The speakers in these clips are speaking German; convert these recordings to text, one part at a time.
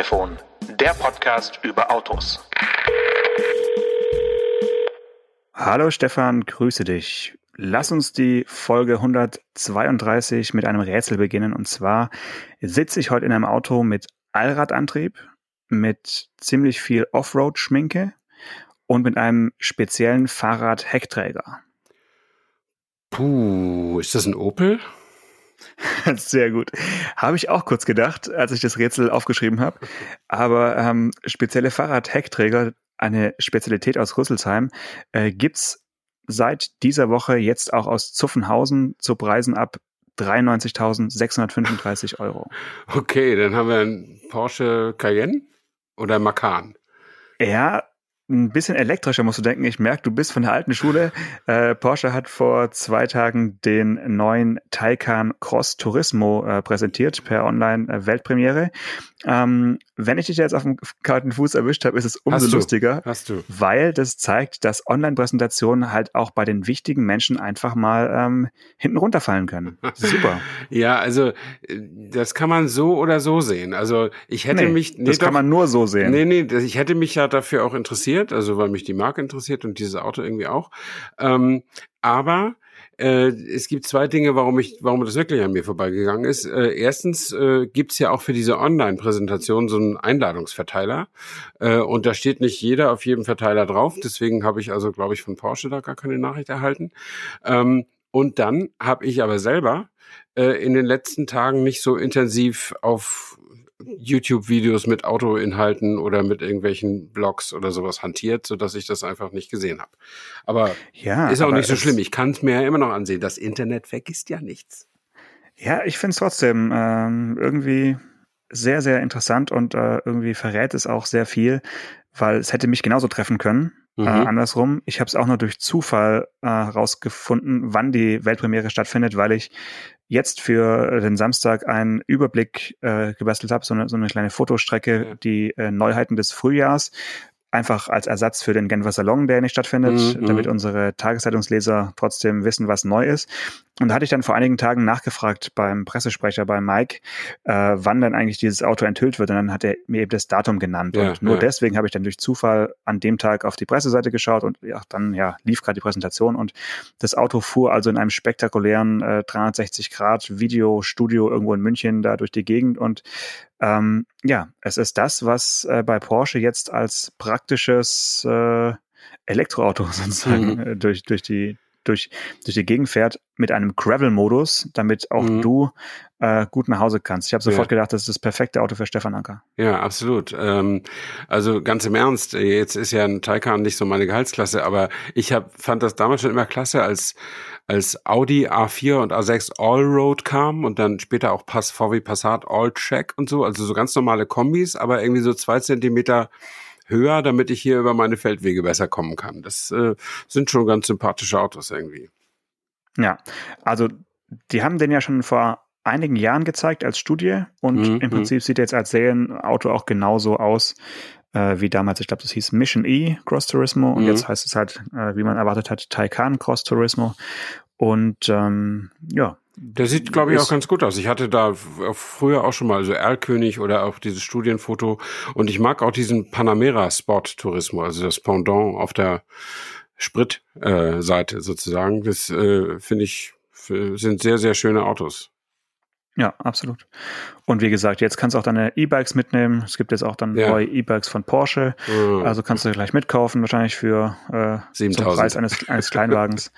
Autotelefon, der Podcast über Autos. Hallo Stefan, grüße dich. Lass uns die Folge 132 mit einem Rätsel beginnen. Und zwar sitze ich heute in einem Auto mit Allradantrieb, mit ziemlich viel Offroad-Schminke und mit einem speziellen Fahrrad-Heckträger. Puh, ist das ein Opel? Sehr gut. Habe ich auch kurz gedacht, als ich das Rätsel aufgeschrieben habe. Aber ähm, spezielle Fahrrad-Heckträger, eine Spezialität aus Rüsselsheim, äh, gibt's seit dieser Woche jetzt auch aus Zuffenhausen zu Preisen ab 93.635 Euro. Okay, dann haben wir einen Porsche Cayenne oder Macan. Ja, ein bisschen elektrischer musst du denken. Ich merke, du bist von der alten Schule. Äh, Porsche hat vor zwei Tagen den neuen Taycan Cross Turismo äh, präsentiert per Online-Weltpremiere. Ähm, wenn ich dich jetzt auf dem kalten Fuß erwischt habe, ist es umso Hast du. lustiger, Hast du? weil das zeigt, dass Online-Präsentationen halt auch bei den wichtigen Menschen einfach mal ähm, hinten runterfallen können. Super. Ja, also äh, das kann man so oder so sehen. Also ich hätte Nee, mich. Nee, das doch, kann man nur so sehen. Nee, nee, ich hätte mich ja dafür auch interessiert, also weil mich die Marke interessiert und dieses Auto irgendwie auch. Ähm, aber äh, es gibt zwei Dinge, warum ich, warum das wirklich an mir vorbeigegangen ist. Äh, erstens äh, gibt's ja auch für diese Online-Präsentation so einen Einladungsverteiler äh, und da steht nicht jeder auf jedem Verteiler drauf. Deswegen habe ich also, glaube ich, von Porsche da gar keine Nachricht erhalten. Ähm, und dann habe ich aber selber äh, in den letzten Tagen nicht so intensiv auf YouTube-Videos mit Autoinhalten oder mit irgendwelchen Blogs oder sowas hantiert, so dass ich das einfach nicht gesehen habe. Aber Ja, ist auch nicht so schlimm. Ich kann es mir ja immer noch ansehen. Das Internet vergisst ja nichts. Ja, ich finde es trotzdem ähm, irgendwie sehr, sehr interessant und äh, irgendwie verrät es auch sehr viel, weil es hätte mich genauso treffen können. Mhm. Äh, andersrum, ich habe es auch nur durch Zufall äh, herausgefunden, wann die Weltpremiere stattfindet, weil ich jetzt für den Samstag einen Überblick äh, gebastelt habe, so eine, so eine kleine Fotostrecke, Ja. die äh, Neuheiten des Frühjahrs, einfach als Ersatz für den Genfer Salon, der nicht stattfindet, Mhm, damit mhm. unsere Tageszeitungsleser trotzdem wissen, was neu ist. Und da hatte ich dann vor einigen Tagen nachgefragt beim Pressesprecher, bei Mike, äh, wann dann eigentlich dieses Auto enthüllt wird. Und dann hat er mir eben das Datum genannt. Ja, und nur ja. deswegen habe ich dann durch Zufall an dem Tag auf die Presseseite geschaut und ja, dann ja, lief gerade die Präsentation und das Auto fuhr also in einem spektakulären äh, 360 Grad Videostudio irgendwo in München da durch die Gegend und ähm, ja, es ist das, was äh, bei Porsche jetzt als praktisches äh, Elektroauto sozusagen Mhm. äh, durch, durch die durch, durch die Gegend fährt mit einem Gravel-Modus, damit auch Mhm. du äh, gut nach Hause kannst. Ich habe sofort Ja. gedacht, das ist das perfekte Auto für Stefan Anker. Ja, absolut. Ähm, also ganz im Ernst, äh, jetzt ist ja ein Taycan nicht so meine Gehaltsklasse, aber ich hab, fand das damals schon immer klasse, als, als Audi A4 und A6 Allroad kam und dann später auch Pass, VW Passat All-Check und so, also so ganz normale Kombis, aber irgendwie so zwei Zentimeter höher, damit ich hier über meine Feldwege besser kommen kann. Das äh, sind schon ganz sympathische Autos irgendwie. Ja, also die haben den ja schon vor einigen Jahren gezeigt als Studie und Mhm, im Prinzip sieht er jetzt als Serienauto auch genauso aus äh, wie damals. Ich glaube, das hieß Mission E Cross Turismo und Mhm. jetzt heißt es halt, äh, wie man erwartet hat, Taycan Cross Turismo. Und ähm, ja, Der sieht, glaube ich, auch ganz gut aus. Ich hatte da f- früher auch schon mal so Erlkönig oder auch dieses Studienfoto. Und ich mag auch diesen Panamera Sport Turismo, also das Pendant auf der Spritseite äh, sozusagen. Das äh, finde ich, sind sehr, sehr schöne Autos. Ja, absolut. Und wie gesagt, jetzt kannst du auch deine E-Bikes mitnehmen. Es gibt jetzt auch dann Ja. neue E-Bikes von Porsche. Mhm. Also kannst du gleich mitkaufen, wahrscheinlich für äh, zum 7000. Preis eines, eines Kleinwagens.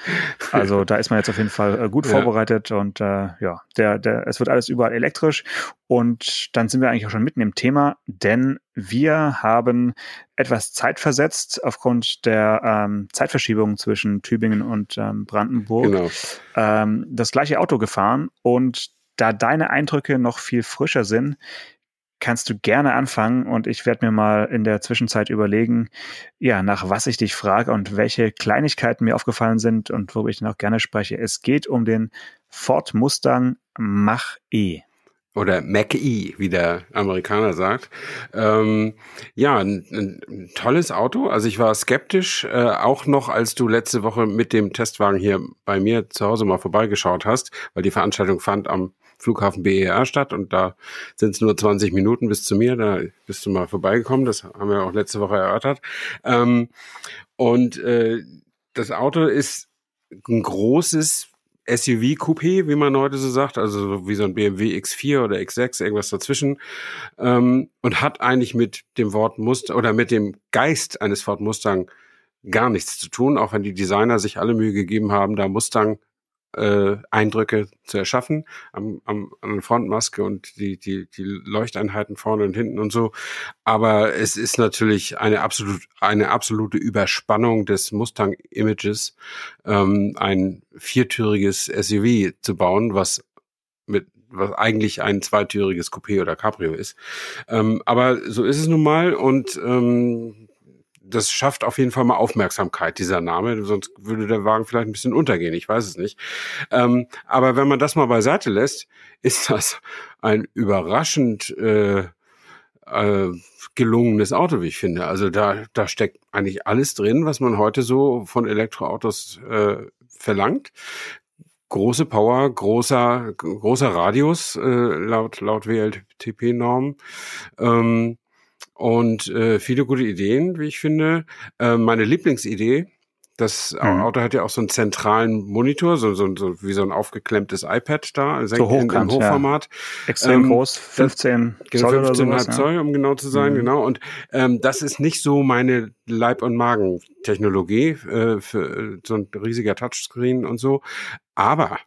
Also da ist man jetzt auf jeden Fall äh, gut Ja. vorbereitet und äh, ja, der, der, es wird alles überall elektrisch. Und dann sind wir eigentlich auch schon mitten im Thema, denn wir haben etwas zeitversetzt aufgrund der ähm, Zeitverschiebung zwischen Tübingen und ähm, Brandenburg genau. ähm, das gleiche Auto gefahren und da deine Eindrücke noch viel frischer sind, kannst du gerne anfangen und ich werde mir mal in der Zwischenzeit überlegen, ja, nach was ich dich frage und welche Kleinigkeiten mir aufgefallen sind und worüber ich auch gerne spreche. Es geht um den Ford Mustang Mach-E. Oder Mac-E, wie der Amerikaner sagt. Ähm, ja, ein, ein, ein tolles Auto. Also ich war skeptisch, äh, auch noch als du letzte Woche mit dem Testwagen hier bei mir zu Hause mal vorbeigeschaut hast, weil die Veranstaltung fand am Flughafen BER statt und da sind es nur 20 Minuten bis zu mir. Da bist du mal vorbeigekommen. Das haben wir auch letzte Woche erörtert. Ähm, und äh, das Auto ist ein großes SUV-Coupé, wie man heute so sagt, also wie so ein BMW X4 oder X6, irgendwas dazwischen, ähm, und hat eigentlich mit dem Wort Mustang oder mit dem Geist eines Ford Mustang gar nichts zu tun, auch wenn die Designer sich alle Mühe gegeben haben, da Mustang äh, Eindrücke zu erschaffen am, am, an der Frontmaske und die, die, die Leuchteinheiten vorne und hinten und so. Aber es ist natürlich eine absolut, eine absolute Überspannung des Mustang-Images, ähm, ein viertüriges SUV zu bauen, was mit was eigentlich ein zweitüriges Coupé oder Cabrio ist. Ähm, aber so ist es nun mal und ähm, das schafft auf jeden Fall mal Aufmerksamkeit, dieser Name. Sonst würde der Wagen vielleicht ein bisschen untergehen. Ich weiß es nicht. Ähm, aber wenn man das mal beiseite lässt, ist das ein überraschend äh, äh, gelungenes Auto, wie ich finde. Also da, da steckt eigentlich alles drin, was man heute so von Elektroautos äh, verlangt. Große Power, großer, großer Radius, äh, laut, laut WLTP-Norm. Ähm, und äh, viele gute Ideen, wie ich finde. Äh, meine Lieblingsidee, das mhm. Auto hat ja auch so einen zentralen Monitor, so, so, so wie so ein aufgeklemmtes iPad da, so hochkant, im Hochformat. Ja. Extrem ähm, groß, 15 das, Zoll 15 oder sowas, Zoll, um genau zu sein, mhm. genau. Und ähm, das ist nicht so meine Leib- und Magen-Technologie äh, für so ein riesiger Touchscreen und so. Aber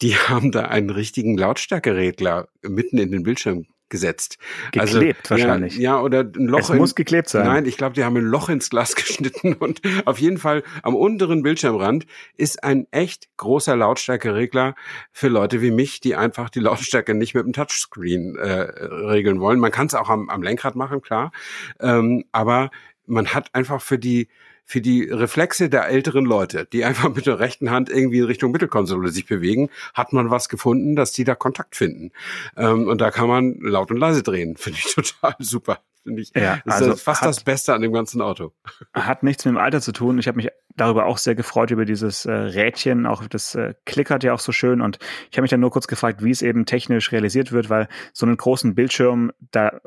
die haben da einen richtigen Lautstärkeregler mitten in den Bildschirm gesetzt. Also, geklebt also, wahrscheinlich. Ja, ja, oder ein Loch. Es in, muss geklebt sein. Nein, ich glaube, die haben ein Loch ins Glas geschnitten und auf jeden Fall am unteren Bildschirmrand ist ein echt großer Lautstärkeregler für Leute wie mich, die einfach die Lautstärke nicht mit dem Touchscreen äh, regeln wollen. Man kann es auch am, am Lenkrad machen, klar, ähm, aber man hat einfach für die für die Reflexe der älteren Leute, die einfach mit der rechten Hand irgendwie in Richtung Mittelkonsole sich bewegen, hat man was gefunden, dass die da Kontakt finden. Ähm, und da kann man laut und leise drehen. Finde ich total super. Finde ich. Ja, das also ist fast hat, das Beste an dem ganzen Auto. Hat nichts mit dem Alter zu tun. Ich habe mich darüber auch sehr gefreut über dieses äh, Rädchen. Auch das äh, klickert ja auch so schön. Und ich habe mich dann nur kurz gefragt, wie es eben technisch realisiert wird, weil so einen großen Bildschirm, da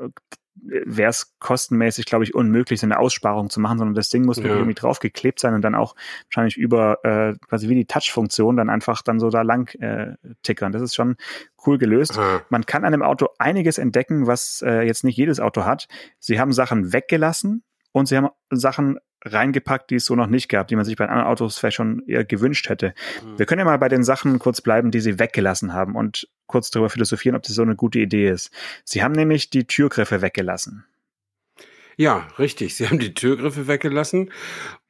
wäre es kostenmäßig, glaube ich, unmöglich, so eine Aussparung zu machen, sondern das Ding muss ja. irgendwie draufgeklebt sein und dann auch wahrscheinlich über äh, quasi wie die Touch-Funktion dann einfach dann so da lang äh, tickern. Das ist schon cool gelöst. Aha. Man kann an dem Auto einiges entdecken, was äh, jetzt nicht jedes Auto hat. Sie haben Sachen weggelassen und sie haben Sachen reingepackt, die es so noch nicht gab, die man sich bei anderen Autos vielleicht schon eher gewünscht hätte. Mhm. Wir können ja mal bei den Sachen kurz bleiben, die sie weggelassen haben und kurz darüber philosophieren, ob das so eine gute Idee ist. Sie haben nämlich die Türgriffe weggelassen. Ja, richtig. Sie haben die Türgriffe weggelassen.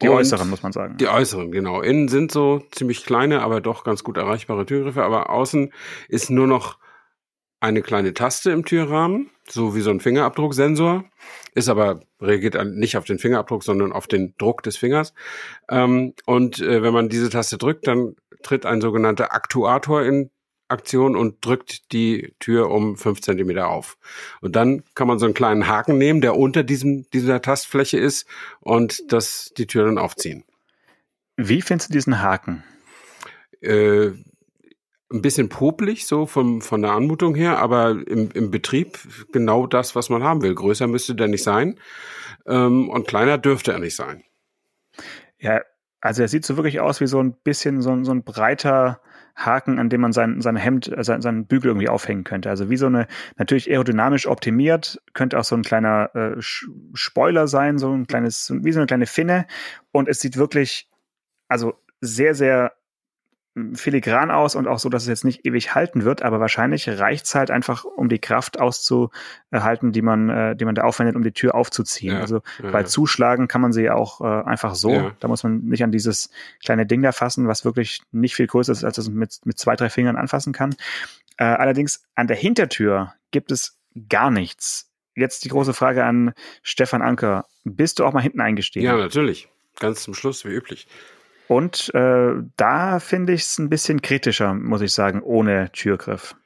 Die äußeren, muss man sagen. Die äußeren, genau. Innen sind so ziemlich kleine, aber doch ganz gut erreichbare Türgriffe. Aber außen ist nur noch eine kleine Taste im Türrahmen, so wie so ein Fingerabdrucksensor, ist aber reagiert nicht auf den Fingerabdruck, sondern auf den Druck des Fingers. Ähm, und äh, wenn man diese Taste drückt, dann tritt ein sogenannter Aktuator in Aktion und drückt die Tür um fünf Zentimeter auf. Und dann kann man so einen kleinen Haken nehmen, der unter diesem, dieser Tastfläche ist und das, die Tür dann aufziehen. Wie findest du diesen Haken? Äh, ein bisschen popelig, so vom, von der Anmutung her, aber im, im Betrieb genau das, was man haben will. Größer müsste der nicht sein ähm, und kleiner dürfte er nicht sein. Ja, also er sieht so wirklich aus wie so ein bisschen so, so ein breiter Haken, an dem man sein, sein Hemd, äh, sein, seinen Bügel irgendwie aufhängen könnte. Also wie so eine, natürlich aerodynamisch optimiert, könnte auch so ein kleiner äh, Spoiler sein, so ein kleines, wie so eine kleine Finne. Und es sieht wirklich, also sehr, sehr filigran aus und auch so, dass es jetzt nicht ewig halten wird, aber wahrscheinlich reicht es halt einfach, um die Kraft auszuhalten, die man, äh, die man da aufwendet, um die Tür aufzuziehen. Ja, also ja, bei ja. Zuschlagen kann man sie ja auch äh, einfach so. Da muss man nicht an dieses kleine Ding da fassen, was wirklich nicht viel größer ist, als das mit, mit zwei, drei Fingern anfassen kann. Äh, allerdings an der Hintertür gibt es gar nichts. Jetzt die große Frage an Stefan Anker. Bist du auch mal hinten eingestiegen? Ja, natürlich. Ganz zum Schluss, wie üblich. Und äh, da finde ich es ein bisschen kritischer, muss ich sagen, ohne Türgriff.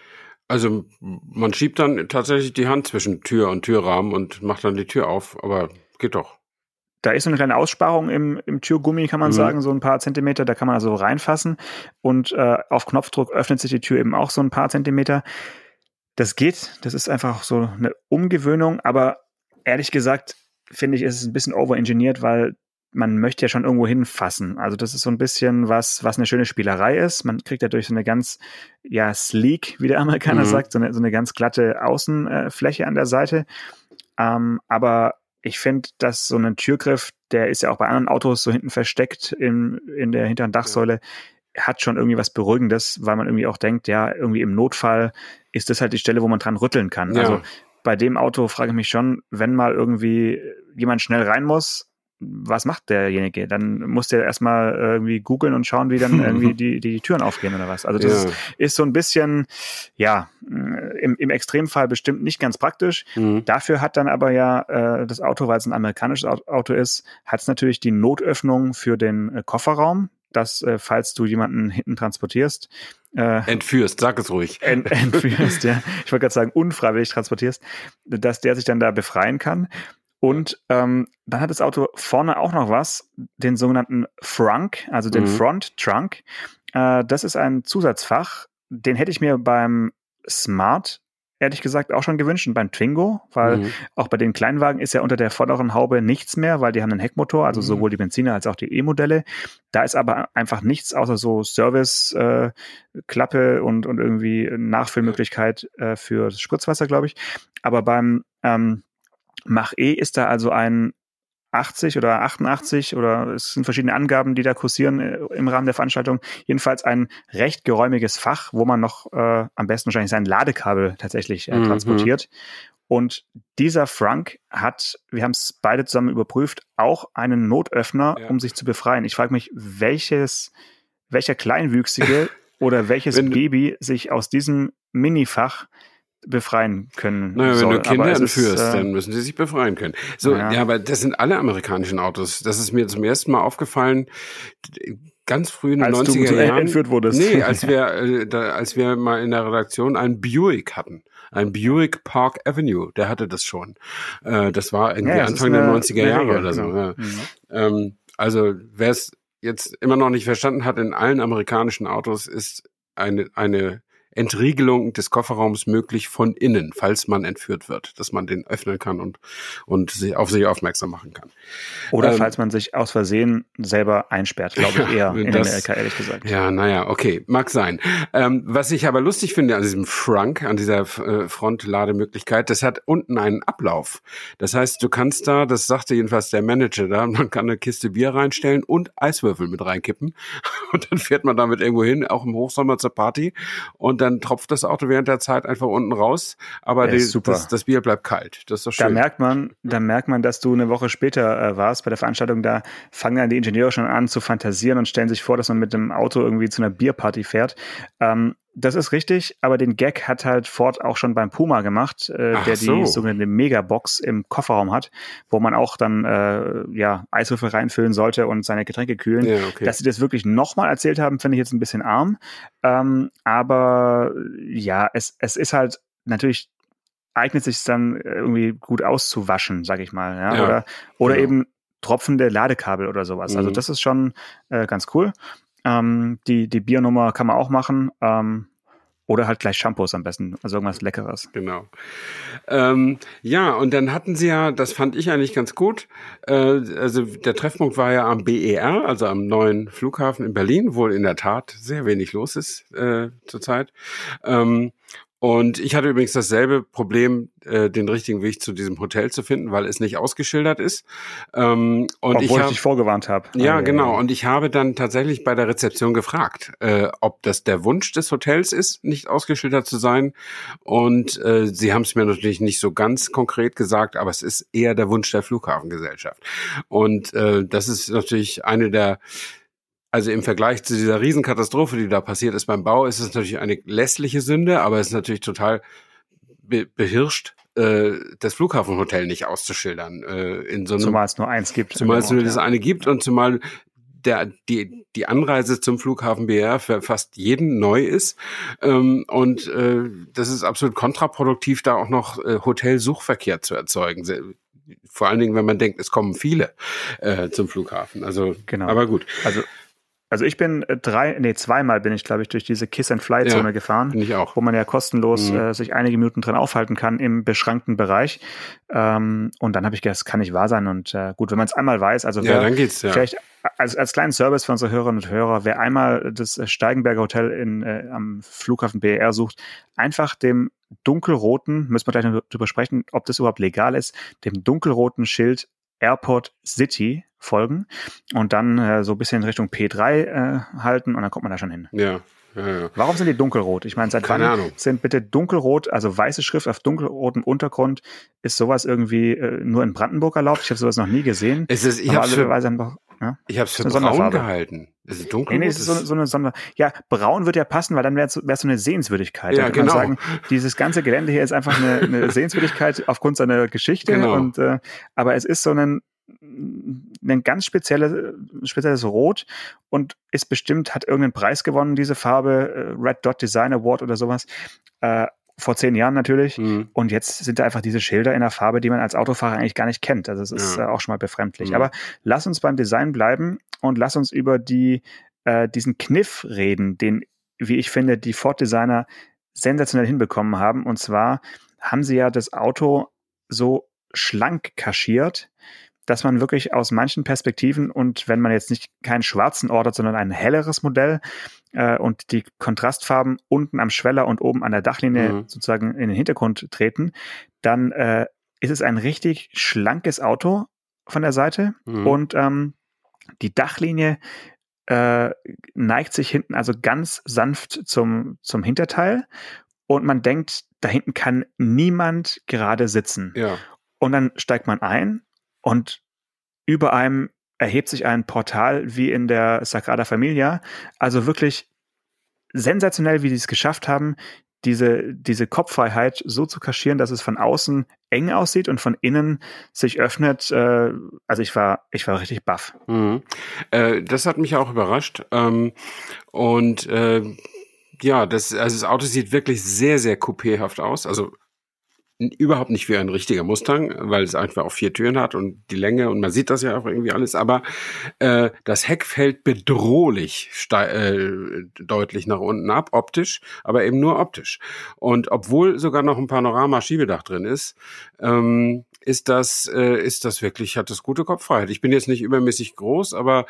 Also man schiebt dann tatsächlich die Hand zwischen Tür und Türrahmen und macht dann die Tür auf, aber geht doch. da ist so eine kleine Aussparung im, im Türgummi, kann man mhm. sagen, so ein paar Zentimeter. Da kann man also reinfassen und äh, auf Knopfdruck öffnet sich die Tür eben auch so ein paar Zentimeter. Das geht, das ist einfach so eine Umgewöhnung, aber ehrlich gesagt finde ich, ist es ein bisschen overengineert, weil man möchte ja schon irgendwo hinfassen. Also das ist so ein bisschen was, was eine schöne Spielerei ist. Man kriegt dadurch so eine ganz, ja, sleek, wie der Amerikaner mhm. sagt, so eine, so eine ganz glatte Außenfläche an der Seite. Ähm, aber ich finde, dass so ein Türgriff, der ist ja auch bei anderen Autos so hinten versteckt in, in der hinteren Dachsäule, hat schon irgendwie was Beruhigendes, weil man irgendwie auch denkt, ja, irgendwie im Notfall ist das halt die Stelle, wo man dran rütteln kann. Ja. Also bei dem Auto frage ich mich schon, wenn mal irgendwie jemand schnell rein muss, was macht derjenige? Dann muss der erstmal irgendwie googeln und schauen, wie dann irgendwie die, die Türen aufgehen oder was. Also das ja. ist, ist, so ein bisschen, ja, im, im Extremfall bestimmt nicht ganz praktisch. Mhm. Dafür hat dann aber ja äh, das Auto, weil es ein amerikanisches Auto ist, hat es natürlich die Notöffnung für den äh, Kofferraum, dass, äh, falls du jemanden hinten transportierst, äh, entführst, sag es ruhig. Ent, entführst, ja. Ich wollte gerade sagen, unfreiwillig transportierst, dass der sich dann da befreien kann. Und ähm, dann hat das Auto vorne auch noch was, den sogenannten Frunk, also den mhm. Front Trunk. Äh, das ist ein Zusatzfach, den hätte ich mir beim Smart ehrlich gesagt auch schon gewünscht und beim Twingo, weil mhm. auch bei den Kleinwagen ist ja unter der vorderen Haube nichts mehr, weil die haben einen Heckmotor, also mhm. sowohl die Benziner als auch die E-Modelle. Da ist aber einfach nichts außer so Service-Klappe äh, und, und irgendwie Nachfüllmöglichkeit äh, für das Spritzwasser, glaube ich. Aber beim ähm, Mach E ist da also ein 80 oder 88 oder es sind verschiedene Angaben, die da kursieren äh, im Rahmen der Veranstaltung. Jedenfalls ein recht geräumiges Fach, wo man noch äh, am besten wahrscheinlich sein Ladekabel tatsächlich äh, mhm. transportiert. Und dieser Frank hat, wir haben es beide zusammen überprüft, auch einen Notöffner, ja. um sich zu befreien. Ich frage mich, welches, welcher Kleinwüchsige oder welches Baby sich aus diesem Minifach befreien können. Naja, soll. wenn du Kinder entführst, äh, dann müssen sie sich befreien können. So, ja. ja, aber das sind alle amerikanischen Autos. Das ist mir zum ersten Mal aufgefallen, ganz früh in den als 90er du Jahren. entführt wurdest. Nee, als wir, äh, da, als wir mal in der Redaktion einen Buick hatten. Ein Buick Park Avenue, der hatte das schon. Äh, das war irgendwie ja, Anfang der 90er Jahre oder so. Ja. Mhm. Ähm, also, wer es jetzt immer noch nicht verstanden hat, in allen amerikanischen Autos ist eine, eine Entriegelung des Kofferraums möglich von innen, falls man entführt wird, dass man den öffnen kann und, und sich auf sich aufmerksam machen kann. Oder ähm, falls man sich aus Versehen selber einsperrt, glaube ich eher in das, Amerika, ehrlich gesagt. Ja, naja, okay, mag sein. Ähm, was ich aber lustig finde an diesem Frunk, an dieser äh, Frontlademöglichkeit, das hat unten einen Ablauf. Das heißt, du kannst da, das sagte jedenfalls der Manager da, man kann eine Kiste Bier reinstellen und Eiswürfel mit reinkippen und dann fährt man damit irgendwo hin, auch im Hochsommer zur Party und dann tropft das Auto während der Zeit einfach unten raus, aber die, das, das, Bier bleibt kalt. Das ist doch schön. Da merkt man, da merkt man, dass du eine Woche später äh, warst bei der Veranstaltung. Da fangen dann die Ingenieure schon an zu fantasieren und stellen sich vor, dass man mit dem Auto irgendwie zu einer Bierparty fährt. Ähm, das ist richtig, aber den Gag hat halt Ford auch schon beim Puma gemacht, äh, der so. die sogenannte Megabox im Kofferraum hat, wo man auch dann äh, ja Eiswürfel reinfüllen sollte und seine Getränke kühlen. Ja, okay. Dass sie das wirklich nochmal erzählt haben, finde ich jetzt ein bisschen arm. Ähm, aber ja, es, es ist halt natürlich eignet sich dann irgendwie gut auszuwaschen, sag ich mal. Ja? ja oder oder genau. eben tropfende Ladekabel oder sowas. Also mhm. Also das ist schon äh, ganz cool. Ähm, die, die Biernummer kann man auch machen. Ähm, oder halt gleich Shampoos am besten, also irgendwas Leckeres. Genau. Ähm, ja, und dann hatten sie ja, das fand ich eigentlich ganz gut, äh, also der Treffpunkt war ja am BER, also am neuen Flughafen in Berlin, wo in der Tat sehr wenig los ist äh, zurzeit. Ähm, und ich hatte übrigens dasselbe Problem, äh, den richtigen Weg zu diesem Hotel zu finden, weil es nicht ausgeschildert ist. Ähm, und Obwohl ich, hab, ich dich vorgewarnt habe. Ja, also, genau. Und ich habe dann tatsächlich bei der Rezeption gefragt, äh, ob das der Wunsch des Hotels ist, nicht ausgeschildert zu sein. Und äh, sie haben es mir natürlich nicht so ganz konkret gesagt, aber es ist eher der Wunsch der Flughafengesellschaft. Und äh, das ist natürlich eine der also im Vergleich zu dieser Riesenkatastrophe, die da passiert ist beim Bau, ist es natürlich eine lässliche Sünde, aber es ist natürlich total be behirscht, äh, das Flughafenhotel nicht auszuschildern. Äh, in so einem, zumal es nur eins gibt. Zumal es nur das eine gibt und zumal der, die, die Anreise zum Flughafen BR für fast jeden neu ist. Ähm, und äh, das ist absolut kontraproduktiv, da auch noch äh, Hotelsuchverkehr zu erzeugen vor allen Dingen, wenn man denkt, es kommen viele äh, zum Flughafen. Also, genau. aber gut. Also also ich bin äh, drei, nee, zweimal bin ich, glaube ich, durch diese Kiss-and-Fly-Zone ja, gefahren, ich auch. wo man ja kostenlos mhm. äh, sich einige Minuten drin aufhalten kann im beschränkten Bereich. Ähm, und dann habe ich gedacht, das kann nicht wahr sein. Und äh, gut, wenn man es einmal weiß, also wer, ja, dann geht's, ja. vielleicht als, als kleinen Service für unsere Hörerinnen und Hörer, wer einmal das Steigenberger Hotel in, äh, am Flughafen BER sucht, einfach dem dunkelroten, müssen wir gleich noch drüber sprechen, ob das überhaupt legal ist, dem dunkelroten Schild Airport City folgen und dann äh, so ein bisschen in Richtung P3 äh, halten und dann kommt man da schon hin. Ja. Ja, ja. Warum sind die dunkelrot? Ich meine, seit Keine wann Ahnung. sind bitte dunkelrot, also weiße Schrift auf dunkelrotem Untergrund, ist sowas irgendwie äh, nur in Brandenburg erlaubt? Ich habe sowas noch nie gesehen. Es ist, ich habe es für, ja? ich hab's für braun gehalten. Es ist dunkelrot. Nee, nee, es ist so, so eine Sonder. Ja, braun wird ja passen, weil dann wäre es so eine Sehenswürdigkeit. Ja, genau. Sagen, dieses ganze Gelände hier ist einfach eine, eine Sehenswürdigkeit aufgrund seiner Geschichte. Genau. Und, äh, aber es ist so ein ein ganz spezielles, spezielles Rot und ist bestimmt, hat irgendeinen Preis gewonnen, diese Farbe, äh, Red Dot Design Award oder sowas. Äh, vor zehn Jahren natürlich. Mhm. Und jetzt sind da einfach diese Schilder in der Farbe, die man als Autofahrer eigentlich gar nicht kennt. Also es ist ja. äh, auch schon mal befremdlich. Mhm. Aber lass uns beim Design bleiben und lass uns über die, äh, diesen Kniff reden, den, wie ich finde, die Ford Designer sensationell hinbekommen haben. Und zwar haben sie ja das Auto so schlank kaschiert, dass man wirklich aus manchen Perspektiven und wenn man jetzt nicht keinen schwarzen ordert, sondern ein helleres Modell äh, und die Kontrastfarben unten am Schweller und oben an der Dachlinie mhm. sozusagen in den Hintergrund treten, dann äh, ist es ein richtig schlankes Auto von der Seite mhm. und ähm, die Dachlinie äh, neigt sich hinten also ganz sanft zum, zum Hinterteil und man denkt, da hinten kann niemand gerade sitzen. Ja. Und dann steigt man ein und über einem erhebt sich ein Portal wie in der Sagrada Familia. Also wirklich sensationell, wie die es geschafft haben, diese, diese Kopffreiheit so zu kaschieren, dass es von außen eng aussieht und von innen sich öffnet. Äh, also ich war, ich war richtig baff. Mhm. Äh, das hat mich auch überrascht. Ähm, und äh, ja, das, also das Auto sieht wirklich sehr, sehr coupéhaft aus. Also überhaupt nicht wie ein richtiger Mustang, weil es einfach auch vier Türen hat und die Länge und man sieht das ja auch irgendwie alles, aber äh, das Heck fällt bedrohlich äh, deutlich nach unten ab, optisch, aber eben nur optisch. Und obwohl sogar noch ein Panorama-Schiebedach drin ist, ähm, ist das, äh, ist das wirklich, hat das gute Kopffreiheit. Ich bin jetzt nicht übermäßig groß, aber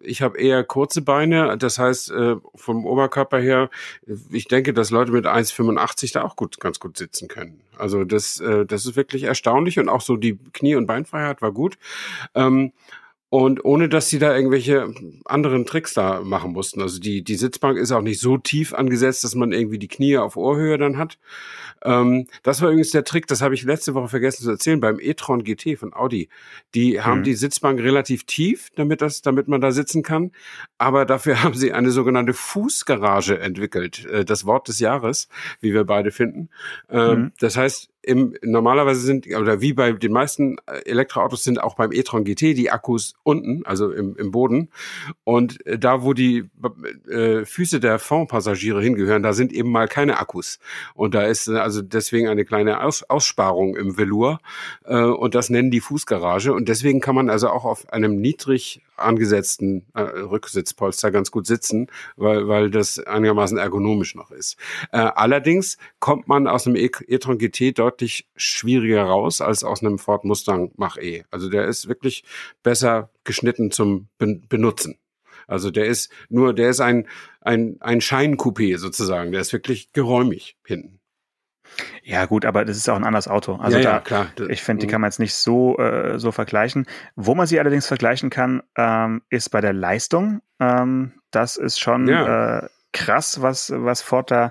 ich habe eher kurze Beine. Das heißt, äh, vom Oberkörper her, ich denke, dass Leute mit 1,85 da auch gut, ganz gut sitzen können. Also das, äh, das ist wirklich erstaunlich und auch so die Knie- und Beinfreiheit war gut. Ähm, und ohne dass sie da irgendwelche anderen Tricks da machen mussten. Also die, die Sitzbank ist auch nicht so tief angesetzt, dass man irgendwie die Knie auf Ohrhöhe dann hat. Ähm, das war übrigens der Trick, das habe ich letzte Woche vergessen zu erzählen, beim e-tron GT von Audi. Die haben mhm. die Sitzbank relativ tief, damit das, damit man da sitzen kann. Aber dafür haben sie eine sogenannte Fußgarage entwickelt. Äh, das Wort des Jahres, wie wir beide finden. Ähm, mhm. Das heißt, im, normalerweise sind, oder wie bei den meisten äh, Elektroautos sind auch beim e-tron GT die Akkus unten, also im, im Boden. Und äh, da, wo die äh, Füße der Fondpassagiere hingehören, da sind eben mal keine Akkus. Und da ist äh, also deswegen eine kleine Aus Aussparung im Velour. Äh, und das nennen die Fußgarage. Und deswegen kann man also auch auf einem niedrig angesetzten äh, Rücksitzpolster ganz gut sitzen, weil, weil das einigermaßen ergonomisch noch ist. Äh, allerdings kommt man aus einem e-, e-tron GT deutlich schwieriger raus als aus einem Ford Mustang Mach-E. Also der ist wirklich besser geschnitten zum ben Benutzen. Also der ist nur, der ist ein, ein, ein Scheincoupé sozusagen. Der ist wirklich geräumig hinten. Ja, gut, aber das ist auch ein anderes Auto. Also ja, da, ja, klar. ich finde, die kann man jetzt nicht so, äh, so vergleichen. Wo man sie allerdings vergleichen kann, ähm, ist bei der Leistung. Ähm, das ist schon ja. äh, krass, was, was Ford da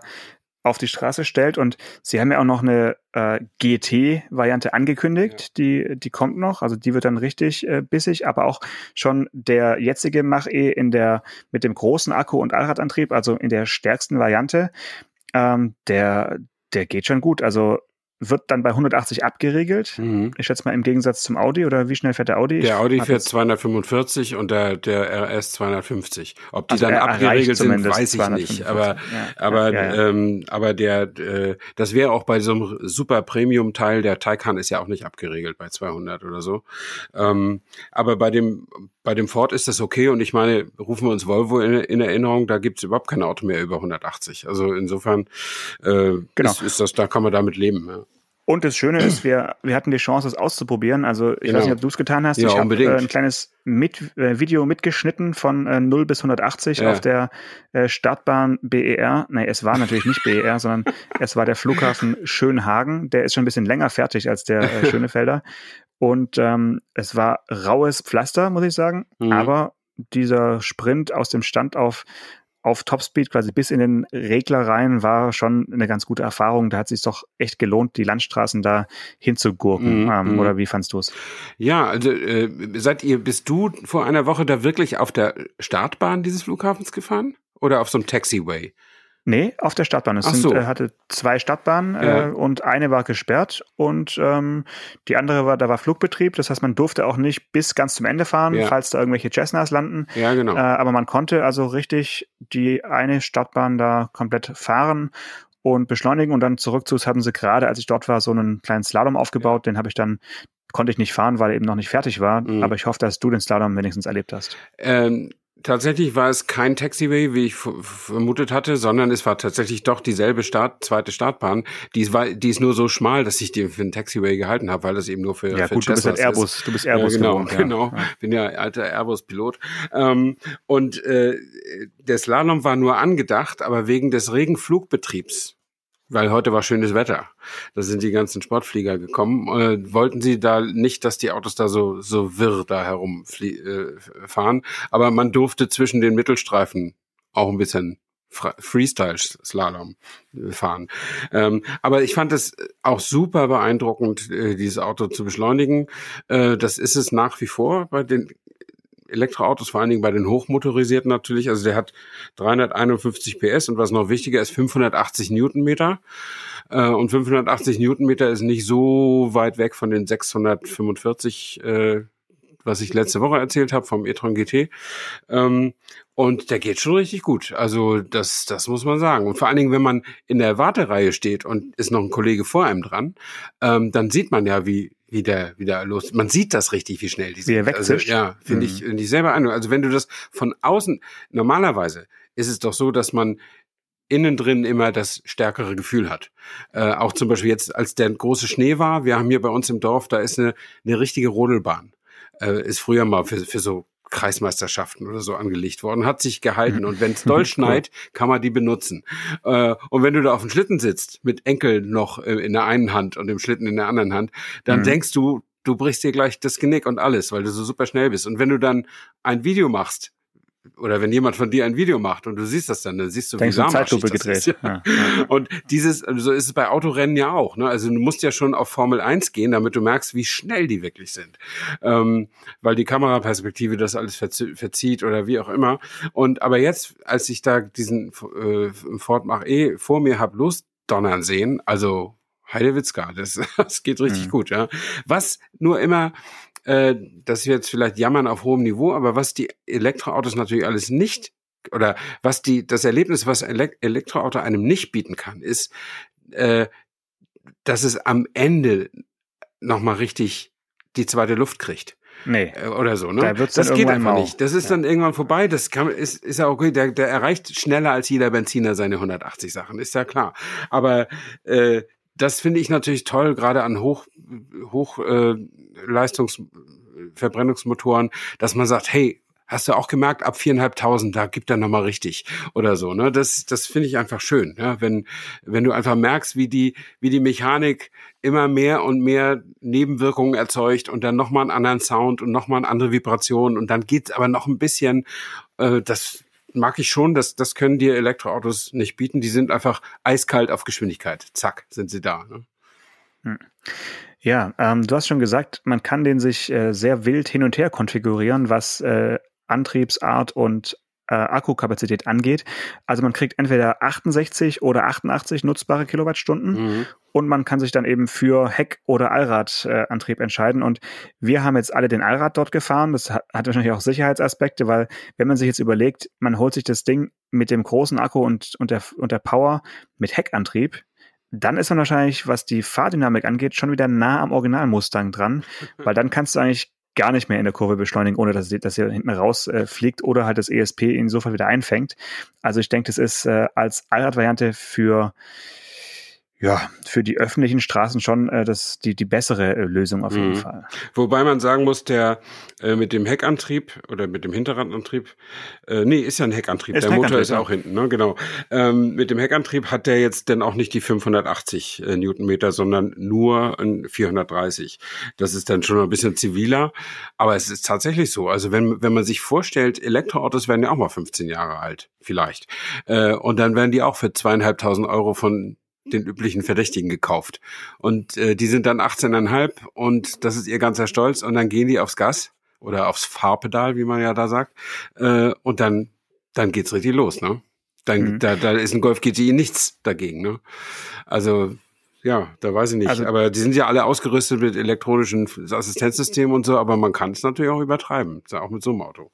auf die Straße stellt. Und sie haben ja auch noch eine äh, GT-Variante angekündigt, ja. die, die kommt noch. Also die wird dann richtig äh, bissig, aber auch schon der jetzige Mach-E in der, mit dem großen Akku und Allradantrieb, also in der stärksten Variante, ähm, der, der geht schon gut. Also wird dann bei 180 abgeregelt. Mhm. Ich schätze mal im Gegensatz zum Audi oder wie schnell fährt der Audi? Der Audi fährt 245 und der, der RS 250. Ob die also dann abgeregelt sind, weiß ich nicht. Aber, ja, aber, ja, ja, ähm, aber der, äh, das wäre auch bei so einem super Premium Teil, der Taycan ist ja auch nicht abgeregelt bei 200 oder so. Ähm, aber bei dem, bei dem Ford ist das okay und ich meine, rufen wir uns Volvo in, in Erinnerung, da gibt's überhaupt kein Auto mehr über 180. Also insofern äh, genau. ist, ist das, da kann man damit leben. Ja. Und das Schöne ist, wir, wir hatten die Chance, es auszuprobieren. Also ich genau. weiß nicht, ob du es getan hast. Ja, ich habe äh, ein kleines mit, äh, Video mitgeschnitten von äh, 0 bis 180 ja. auf der äh, Startbahn BER. Nee, es war natürlich nicht BER, sondern es war der Flughafen Schönhagen. Der ist schon ein bisschen länger fertig als der äh, Schönefelder. Und ähm, es war raues Pflaster, muss ich sagen. Mhm. Aber dieser Sprint aus dem Stand auf auf Topspeed quasi bis in den Regler rein war schon eine ganz gute Erfahrung. Da hat es sich doch echt gelohnt, die Landstraßen da hinzugurken. Mm, ähm, mm. Oder wie fandst du es? Ja, also äh, seid ihr, bist du vor einer Woche da wirklich auf der Startbahn dieses Flughafens gefahren? Oder auf so einem Taxiway? Nee, auf der Stadtbahn. Es sind, so. äh, hatte zwei Stadtbahnen ja. äh, und eine war gesperrt und ähm, die andere war, da war Flugbetrieb. Das heißt, man durfte auch nicht bis ganz zum Ende fahren, ja. falls da irgendwelche Cessnas landen. Ja, genau. Äh, aber man konnte also richtig die eine Stadtbahn da komplett fahren und beschleunigen und dann zurück zu, hatten sie gerade, als ich dort war, so einen kleinen Slalom aufgebaut. Ja. Den habe ich dann konnte ich nicht fahren, weil er eben noch nicht fertig war. Mhm. Aber ich hoffe, dass du den Slalom wenigstens erlebt hast. Ähm, Tatsächlich war es kein Taxiway, wie ich vermutet hatte, sondern es war tatsächlich doch dieselbe Start, zweite Startbahn. Die ist, war, die ist nur so schmal, dass ich die für einen Taxiway gehalten habe, weil das eben nur für Ja für gut, du bist halt Airbus, ist. du bist Airbus ja, genau, gewohnt, ja. genau. Ja. Bin ja alter Airbus-Pilot. Ähm, und äh, der Slalom war nur angedacht, aber wegen des Regenflugbetriebs weil heute war schönes Wetter. Da sind die ganzen Sportflieger gekommen. Äh, wollten sie da nicht, dass die Autos da so, so wirr da herum äh. Aber man durfte zwischen den Mittelstreifen auch ein bisschen Freestyle-Slalom äh, fahren. Ähm, aber ich fand es auch super beeindruckend, äh, dieses Auto zu beschleunigen. Äh, das ist es nach wie vor bei den Elektroautos, vor allen Dingen bei den hochmotorisierten natürlich. Also der hat 351 PS und was noch wichtiger ist, 580 Newtonmeter. Äh, und 580 Newtonmeter ist nicht so weit weg von den 645 äh, was ich letzte Woche erzählt habe vom e-tron GT. Ähm, und der geht schon richtig gut. Also das, das muss man sagen. Und vor allen Dingen, wenn man in der Wartereihe steht und ist noch ein Kollege vor einem dran, ähm, dann sieht man ja, wie, wie der wieder los. Man sieht das richtig, wie schnell die sind. Also, ja, finde mhm. ich, find ich selber an. Also wenn du das von außen, normalerweise ist es doch so, dass man innen drin immer das stärkere Gefühl hat. Äh, auch zum Beispiel jetzt, als der große Schnee war, wir haben hier bei uns im Dorf, da ist eine, eine richtige Rodelbahn äh, ist früher mal für, für so Kreismeisterschaften oder so angelegt worden, hat sich gehalten. Und wenn es doll schneit, kann man die benutzen. Äh, und wenn du da auf dem Schlitten sitzt, mit Enkel noch äh, in der einen Hand und dem Schlitten in der anderen Hand, dann mhm. denkst du, du brichst dir gleich das Genick und alles, weil du so super schnell bist. Und wenn du dann ein Video machst, oder wenn jemand von dir ein Video macht und du siehst das dann, dann siehst du, Denkst wie Zeitlupe gedreht. Ja. Ja, ja. Und dieses, so also ist es bei Autorennen ja auch. Ne? Also du musst ja schon auf Formel 1 gehen, damit du merkst, wie schnell die wirklich sind. Ähm, weil die Kameraperspektive das alles verzieht oder wie auch immer. Und aber jetzt, als ich da diesen äh, Ford Mach E vor mir hab losdonnern sehen, also Heidewitzka, das, das geht richtig mhm. gut, ja. Was nur immer äh, das ist jetzt vielleicht Jammern auf hohem Niveau, aber was die Elektroautos natürlich alles nicht oder was die das Erlebnis, was Elektroauto einem nicht bieten kann, ist, äh, dass es am Ende noch mal richtig die zweite Luft kriegt. Nee. Äh, oder so, ne? Da das geht einfach nicht. Das ist ja. dann irgendwann vorbei. Das kann, ist, ist ja okay. Der, der erreicht schneller als jeder Benziner seine 180 Sachen. Ist ja klar. Aber äh, das finde ich natürlich toll, gerade an Hoch, Hoch äh, dass man sagt, hey, hast du auch gemerkt, ab viereinhalbtausend, da gibt er nochmal richtig oder so, ne? Das, das finde ich einfach schön, ja? wenn, wenn du einfach merkst, wie die, wie die Mechanik immer mehr und mehr Nebenwirkungen erzeugt und dann nochmal einen anderen Sound und nochmal eine andere Vibration und dann geht's aber noch ein bisschen, äh, das mag ich schon, das, das können dir Elektroautos nicht bieten, die sind einfach eiskalt auf Geschwindigkeit, zack, sind sie da, ne? Hm. Ja, ähm, du hast schon gesagt, man kann den sich äh, sehr wild hin und her konfigurieren, was äh, Antriebsart und äh, Akkukapazität angeht. Also man kriegt entweder 68 oder 88 nutzbare Kilowattstunden mhm. und man kann sich dann eben für Heck- oder Allradantrieb äh, entscheiden. Und wir haben jetzt alle den Allrad dort gefahren. Das hat, hat wahrscheinlich auch Sicherheitsaspekte, weil wenn man sich jetzt überlegt, man holt sich das Ding mit dem großen Akku und, und, der, und der Power mit Heckantrieb, dann ist man wahrscheinlich, was die Fahrdynamik angeht, schon wieder nah am Original Mustang dran, weil dann kannst du eigentlich gar nicht mehr in der Kurve beschleunigen, ohne dass, dass er hinten raus äh, oder halt das ESP ihn sofort wieder einfängt. Also ich denke, das ist äh, als Allradvariante für ja, für die öffentlichen Straßen schon äh, das, die, die bessere äh, Lösung auf jeden mhm. Fall. Wobei man sagen muss, der äh, mit dem Heckantrieb oder mit dem Hinterradantrieb, äh, nee, ist ja ein Heckantrieb, ist der Motor ist ja auch hinten, ne? genau. Ähm, mit dem Heckantrieb hat der jetzt dann auch nicht die 580 äh, Newtonmeter, sondern nur ein 430. Das ist dann schon ein bisschen ziviler, aber es ist tatsächlich so. Also wenn, wenn man sich vorstellt, Elektroautos werden ja auch mal 15 Jahre alt, vielleicht. Äh, und dann werden die auch für zweieinhalbtausend Euro von den üblichen Verdächtigen gekauft. Und äh, die sind dann 18,5 und das ist ihr ganzer Stolz. Und dann gehen die aufs Gas oder aufs Fahrpedal, wie man ja da sagt. Äh, und dann, dann geht's richtig los, ne? Dann, mhm. da, da ist ein Golf GTI nichts dagegen, ne? Also, ja, da weiß ich nicht. Also, aber die sind ja alle ausgerüstet mit elektronischen Assistenzsystemen und so, aber man kann es natürlich auch übertreiben, auch mit so einem Auto.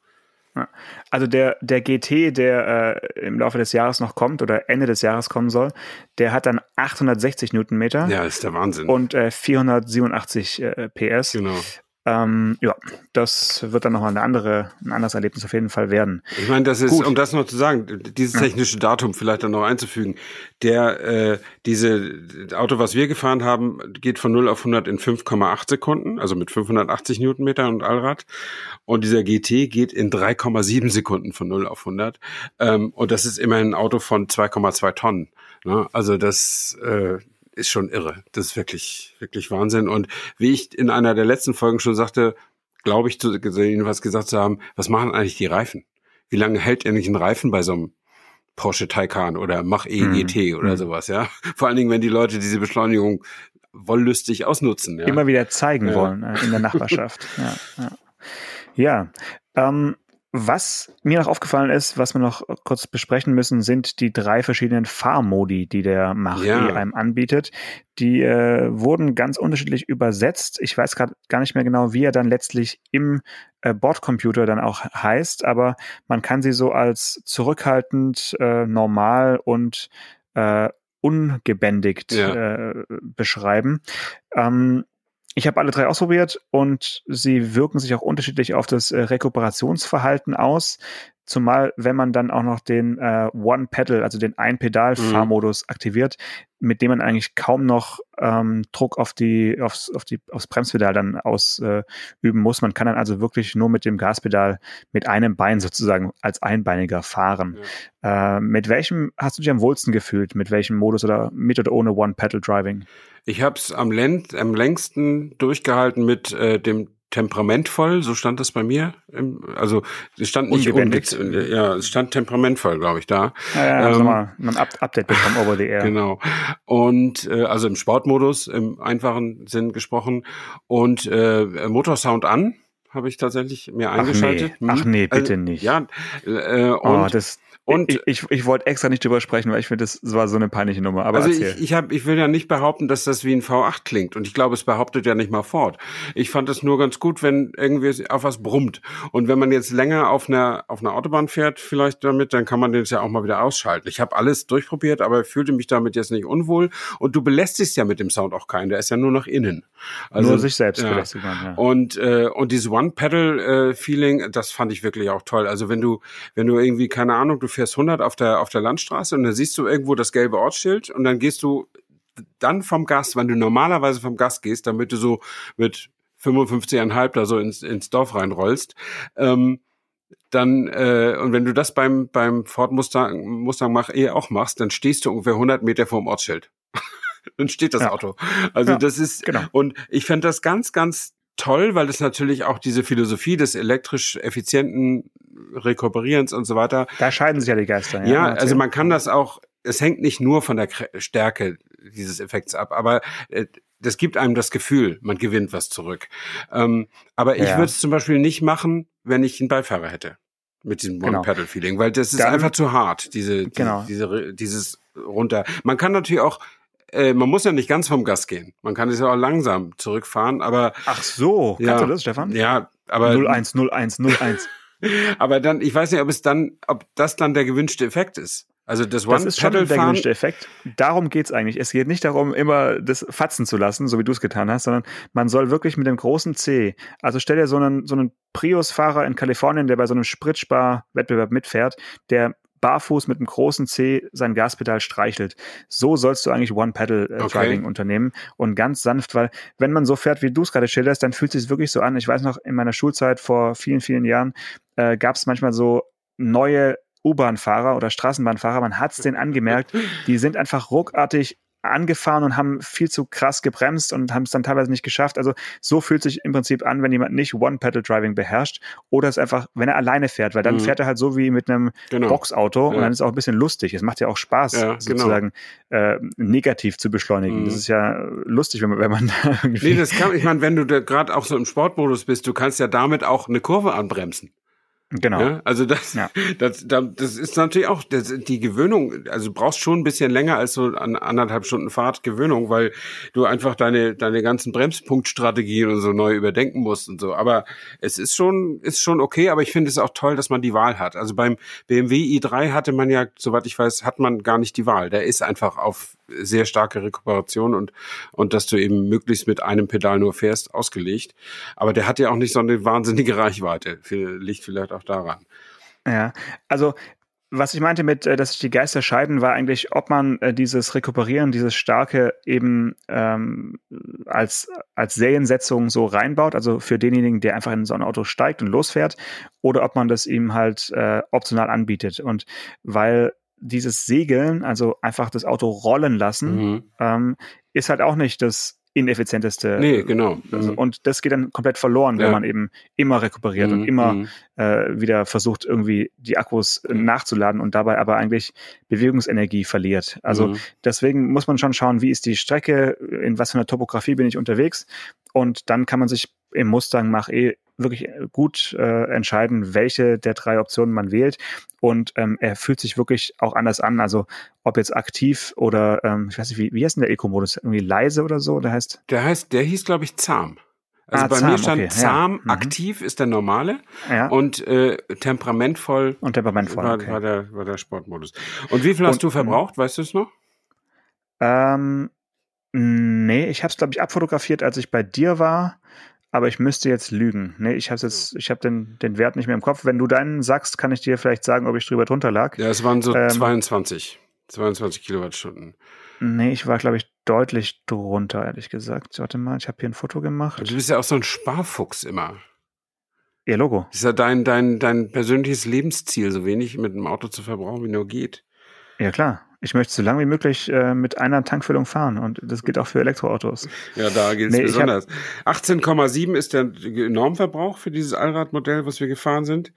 Also der, der GT, der äh, im Laufe des Jahres noch kommt oder Ende des Jahres kommen soll, der hat dann 860 Newtonmeter. Ja, ist der Wahnsinn. Und äh, 487 äh, PS. Genau. Ähm, ja, das wird dann nochmal eine andere, ein anderes Erlebnis auf jeden Fall werden. Ich meine, das ist, Gut. um das noch zu sagen, dieses technische Datum vielleicht dann noch einzufügen, der, äh, diese Auto, was wir gefahren haben, geht von 0 auf 100 in 5,8 Sekunden, also mit 580 Newtonmeter und Allrad. Und dieser GT geht in 3,7 Sekunden von 0 auf 100. Ähm, und das ist immerhin ein Auto von 2,2 Tonnen. Ne? Also das, äh, ist schon irre. Das ist wirklich, wirklich Wahnsinn. Und wie ich in einer der letzten Folgen schon sagte, glaube ich, zu, jedenfalls gesagt zu haben, was machen eigentlich die Reifen? Wie lange hält eigentlich ein Reifen bei so einem Porsche Taycan oder Mach E GT mhm. oder mhm. sowas, ja? Vor allen Dingen, wenn die Leute diese Beschleunigung wollüstig ausnutzen. Ja? Immer wieder zeigen ja. wollen äh, in der Nachbarschaft. ja, ja. ja ähm, was mir noch aufgefallen ist, was wir noch kurz besprechen müssen, sind die drei verschiedenen Fahrmodi, die der Mach ja. Einem anbietet. Die äh, wurden ganz unterschiedlich übersetzt. Ich weiß gerade gar nicht mehr genau, wie er dann letztlich im äh, Bordcomputer dann auch heißt, aber man kann sie so als zurückhaltend, äh, normal und äh, ungebändigt ja. äh, beschreiben. Ähm, ich habe alle drei ausprobiert und sie wirken sich auch unterschiedlich auf das äh, Rekuperationsverhalten aus. Zumal, wenn man dann auch noch den äh, One-Pedal, also den Ein-Pedal-Fahrmodus mhm. aktiviert, mit dem man eigentlich kaum noch ähm, Druck auf die, aufs, auf die, aufs Bremspedal dann ausüben äh, muss. Man kann dann also wirklich nur mit dem Gaspedal mit einem Bein sozusagen als Einbeiniger fahren. Äh, mit welchem hast du dich am wohlsten gefühlt? Mit welchem Modus oder mit oder ohne One-Pedal-Driving? Ich habe es am, am längsten durchgehalten mit äh, dem temperamentvoll, so stand das bei mir. Also es stand nicht unbändigt, ja, es stand temperamentvoll, glaube ich, da. Ja, ja, ähm, mal ein Update bekommen over the air. Genau. Und äh, also im Sportmodus, im einfachen Sinn gesprochen. Und äh, Motorsound an habe ich tatsächlich mir eingeschaltet. Ach nee, Ach nee bitte also, nicht. Ja, äh, oh, und oh, das, und ich, ich, ich wollte extra nicht drüber sprechen, weil ich finde, das war so eine peinliche Nummer. Aber also erzähl. ich, ich, hab, ich will ja nicht behaupten, dass das wie ein V8 klingt. Und ich glaube, es behauptet ja nicht mal Ford. Ich fand es nur ganz gut, wenn irgendwie auf was brummt. Und wenn man jetzt länger auf einer, auf einer Autobahn fährt, vielleicht damit, dann kann man den ja auch mal wieder ausschalten. Ich habe alles durchprobiert, aber fühlte mich damit jetzt nicht unwohl. Und du belästigst ja mit dem Sound auch keinen. Der ist ja nur nach innen. Also, nur sich selbst ja. belästigt man, ja. Und, äh, und dieses One-Pedal-Feeling, äh, das fand ich wirklich auch toll. Also wenn du, wenn du irgendwie, keine Ahnung, du fährst 100 auf der auf der Landstraße und dann siehst du irgendwo das gelbe Ortsschild und dann gehst du dann vom Gas, wenn du normalerweise vom Gas gehst, damit du so mit 55,5 da so ins, ins Dorf reinrollst, ähm, dann äh, und wenn du das beim beim Ford Mustang Mustang Mach E auch machst, dann stehst du ungefähr 100 Meter vorm Ortsschild. dann steht das ja. Auto. Also ja, das ist genau. und ich fände das ganz ganz toll, weil es natürlich auch diese Philosophie des elektrisch effizienten Rekuperierens und so weiter. Da scheiden sich ja die Geister. Ja, ja also man kann das auch, es hängt nicht nur von der Stärke dieses Effekts ab, aber äh, das gibt einem das Gefühl, man gewinnt was zurück. Ähm, aber ich ja. würde es zum Beispiel nicht machen, wenn ich einen Beifahrer hätte. Mit diesem Genau. One-Pedal-Feeling, weil das ist Dann- einfach zu hart, diese, die, Genau. diese, dieses runter. Man kann natürlich auch, äh, man muss ja nicht ganz vom Gas gehen. Man kann es ja auch langsam zurückfahren, aber Ach so, kannst ja, du das, Stefan? Ja, aber 01, 01, 01. aber dann, ich weiß nicht, ob es dann, ob das dann der gewünschte Effekt ist. Also das Das ist schon der gewünschte Effekt. Darum geht's eigentlich. Es geht nicht darum, immer das fatzen zu lassen, so wie du es getan hast, sondern man soll wirklich mit dem großen C, also stell dir so einen, so einen Prius-Fahrer in Kalifornien, der bei so einem Spritspar-Wettbewerb mitfährt, der barfuß mit einem großen C sein Gaspedal streichelt. So sollst du eigentlich One-Pedal-Driving Okay. unternehmen und ganz sanft, weil wenn man so fährt, wie du es gerade schilderst, dann fühlt es sich wirklich so an. Ich weiß noch, in meiner Schulzeit vor vielen, vielen Jahren äh, gab es manchmal so neue U-Bahn-Fahrer oder Straßenbahnfahrer, man hat es denen angemerkt, die sind einfach ruckartig angefahren und haben viel zu krass gebremst und haben es dann teilweise nicht geschafft. Also so fühlt sich im Prinzip an, wenn jemand nicht One-Pedal-Driving beherrscht oder es einfach, wenn er alleine fährt, weil dann Mhm. fährt er halt so wie mit einem Genau. Boxauto Ja. und dann ist es auch ein bisschen lustig. Es macht ja auch Spaß, Ja, genau. sozusagen äh, negativ zu beschleunigen. Mhm. Das ist ja lustig, wenn man, wenn man da irgendwie. Nee, das kann, ich meine, wenn du da gerade auch so im Sportmodus bist, du kannst ja damit auch eine Kurve anbremsen. Genau. Ja? Also das, Ja. das, das, das ist natürlich auch das, die Gewöhnung. Also du brauchst schon ein bisschen länger als so an anderthalb Stunden Fahrt Gewöhnung, weil du einfach deine deine ganzen Bremspunktstrategien und so neu überdenken musst und so. Aber es ist schon ist schon okay. Aber ich finde es auch toll, dass man die Wahl hat. Also beim BMW i3 hatte man ja, soweit ich weiß, hat man gar nicht die Wahl. Der ist einfach auf sehr starke Rekuperation und und dass du eben möglichst mit einem Pedal nur fährst ausgelegt. Aber der hat ja auch nicht so eine wahnsinnige Reichweite. Liegt vielleicht auch daran. Ja, also was ich meinte mit, äh, dass sich die Geister scheiden, war eigentlich, ob man äh, dieses Rekuperieren, dieses Starke eben ähm, als, als Seriensetzung so reinbaut, also für denjenigen, der einfach in so ein Auto steigt und losfährt, oder ob man das ihm halt äh, optional anbietet. Und weil dieses Segeln, also einfach das Auto rollen lassen, Mhm. ähm, ist halt auch nicht das ineffizienteste. Nee, genau. Also, Mhm. und das geht dann komplett verloren, wenn Ja. man eben immer rekuperiert und Mhm, immer mhm. äh, wieder versucht, irgendwie die Akkus äh, nachzuladen und dabei aber eigentlich Bewegungsenergie verliert. Also Mhm. deswegen muss man schon schauen, wie ist die Strecke, in was für einer Topografie bin ich unterwegs und dann kann man sich im Mustang Mach E wirklich gut äh, entscheiden, welche der drei Optionen man wählt und ähm, er fühlt sich wirklich auch anders an, also ob jetzt aktiv oder ähm, ich weiß nicht, wie, wie heißt denn der Eco-Modus? Irgendwie leise oder so? Der heißt Der heißt, der hieß, glaube ich, zahm. Also Ah, bei zahm, mir stand okay, ja. zahm, Mhm. aktiv ist der normale ja, und äh, temperamentvoll und temperamentvoll. war, Okay. war, der, war der Sportmodus. Und wie viel hast Und, du ähm, verbraucht, weißt du es noch? Ähm, nee, ich habe es, glaube ich, abfotografiert, als ich bei dir war. Aber ich müsste jetzt lügen. Nee, ich habe jetzt, ich habe den, den Wert nicht mehr im Kopf. Wenn du deinen sagst, kann ich dir vielleicht sagen, ob ich drüber drunter lag. Ja, es waren so ähm, 22. 22 Kilowattstunden. Nee, ich war, glaube ich, deutlich drunter, ehrlich gesagt. Warte mal, ich habe hier ein Foto gemacht. Du bist ja auch so ein Sparfuchs immer. Ihr Logo. Das ist ja dein, dein, dein persönliches Lebensziel, so wenig mit dem Auto zu verbrauchen, wie nur geht. Ja, klar. Ich möchte so lange wie möglich äh, mit einer Tankfüllung fahren. Und das gilt auch für Elektroautos. Ja, da gilt es Nee, besonders. 18,7 ist der Normverbrauch für dieses Allradmodell, was wir gefahren sind.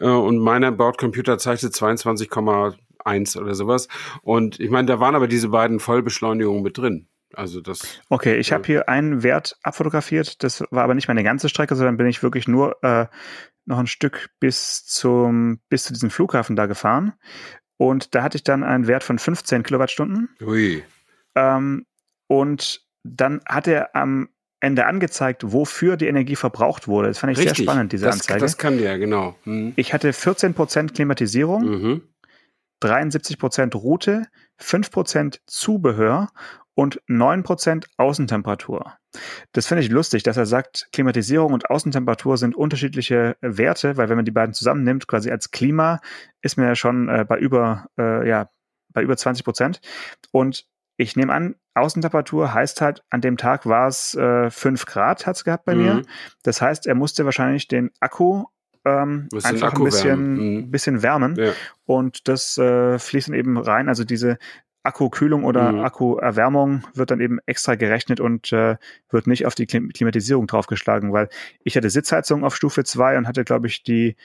Äh, Und meiner Bordcomputer zeichnet 22,1 oder sowas. Und ich meine, da waren aber diese beiden Vollbeschleunigungen mit drin. Also das. Okay, ich habe hier einen Wert abfotografiert. Das war aber nicht meine ganze Strecke, sondern bin ich wirklich nur äh, noch ein Stück bis zum bis zu diesem Flughafen da gefahren. Und da hatte ich dann einen Wert von 15 Kilowattstunden. Ui. Ähm, und dann hat er am Ende angezeigt, wofür die Energie verbraucht wurde. Das fand ich Richtig. sehr spannend, diese das, Anzeige. Das kann der, genau. Mhm. ich hatte 14% Klimatisierung, Mhm. 73% Route, 5% Zubehör und 9% Außentemperatur. Das finde ich lustig, dass er sagt, Klimatisierung und Außentemperatur sind unterschiedliche Werte, weil wenn man die beiden zusammennimmt, quasi als Klima, ist man ja schon äh, bei über, äh, ja, bei über 20 Prozent. Und ich nehme an, Außentemperatur heißt halt, an dem Tag war es äh, 5 Grad, hat es gehabt bei Mhm. mir. Das heißt, er musste wahrscheinlich den Akku ähm, einfach ein bisschen, wärmen. Mhm. bisschen wärmen. Ja. Und das äh, fließt dann eben rein. Also diese Akkukühlung oder Mhm. Akkuerwärmung wird dann eben extra gerechnet und äh, wird nicht auf die Klim Klimatisierung draufgeschlagen, weil ich hatte Sitzheizung auf Stufe 2 und hatte, glaube ich, die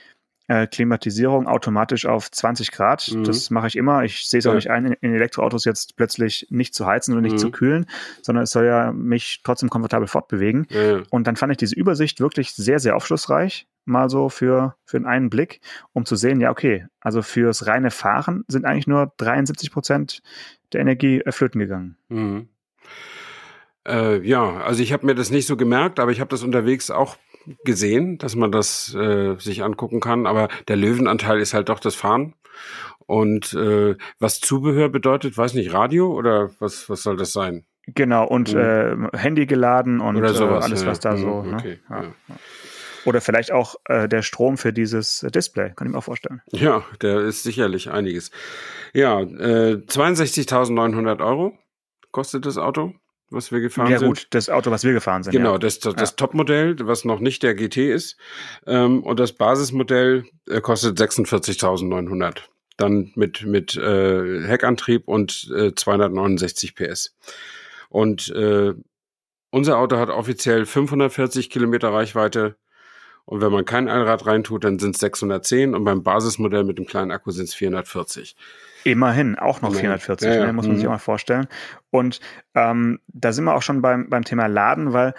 äh, Klimatisierung automatisch auf 20 Grad. Mhm. Das mache ich immer. Ich sehe es auch Ja. nicht ein, in, in Elektroautos jetzt plötzlich nicht zu heizen oder nicht Mhm. zu kühlen, sondern es soll ja mich trotzdem komfortabel fortbewegen. Ja, ja. Und dann fand ich diese Übersicht wirklich sehr, sehr aufschlussreich. Mal so für, für einen Blick, um zu sehen, ja, okay, also fürs reine Fahren sind eigentlich nur 73 Prozent der Energie flöten gegangen. Mhm. Äh, ja, also ich habe mir das nicht so gemerkt, aber ich habe das unterwegs auch gesehen, dass man das äh, sich angucken kann. Aber der Löwenanteil ist halt doch das Fahren. Und äh, was Zubehör bedeutet, weiß nicht, Radio oder was, was soll das sein? Genau, und mhm. äh, Handy geladen und äh, sowas, alles, was da mhm, so. Ne? Okay, ne? ja. Ja. Oder vielleicht auch äh, der Strom für dieses Display, kann ich mir auch vorstellen. Ja, der ist sicherlich einiges. Ja, äh, 62.900 Euro kostet das Auto was wir gefahren sind. Ja gut, das Auto, was wir gefahren sind. Genau, ja. das, das, das ja. Topmodell, was noch nicht der GT ist. Ähm, und das Basismodell äh, kostet 46.900. Dann mit, mit äh, Heckantrieb und äh, 269 PS. Und äh, unser Auto hat offiziell 540 Kilometer Reichweite. Und wenn man kein Allrad reintut, dann sind es 610 und beim Basismodell mit dem kleinen Akku sind es 440. Immerhin, auch noch 440, ja, ja. Ne, muss man mhm. sich auch mal vorstellen. Und ähm, da sind wir auch schon beim, beim Thema Laden, weil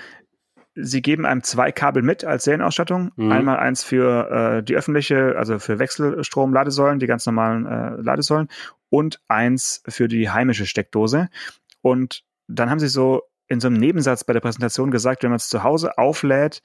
sie geben einem zwei Kabel mit als Serienausstattung. Mhm. Einmal eins für äh, die öffentliche, also für Wechselstrom-Ladesäulen, die ganz normalen äh, Ladesäulen, und eins für die heimische Steckdose. Und dann haben sie so in so einem Nebensatz bei der Präsentation gesagt, wenn man es zu Hause auflädt,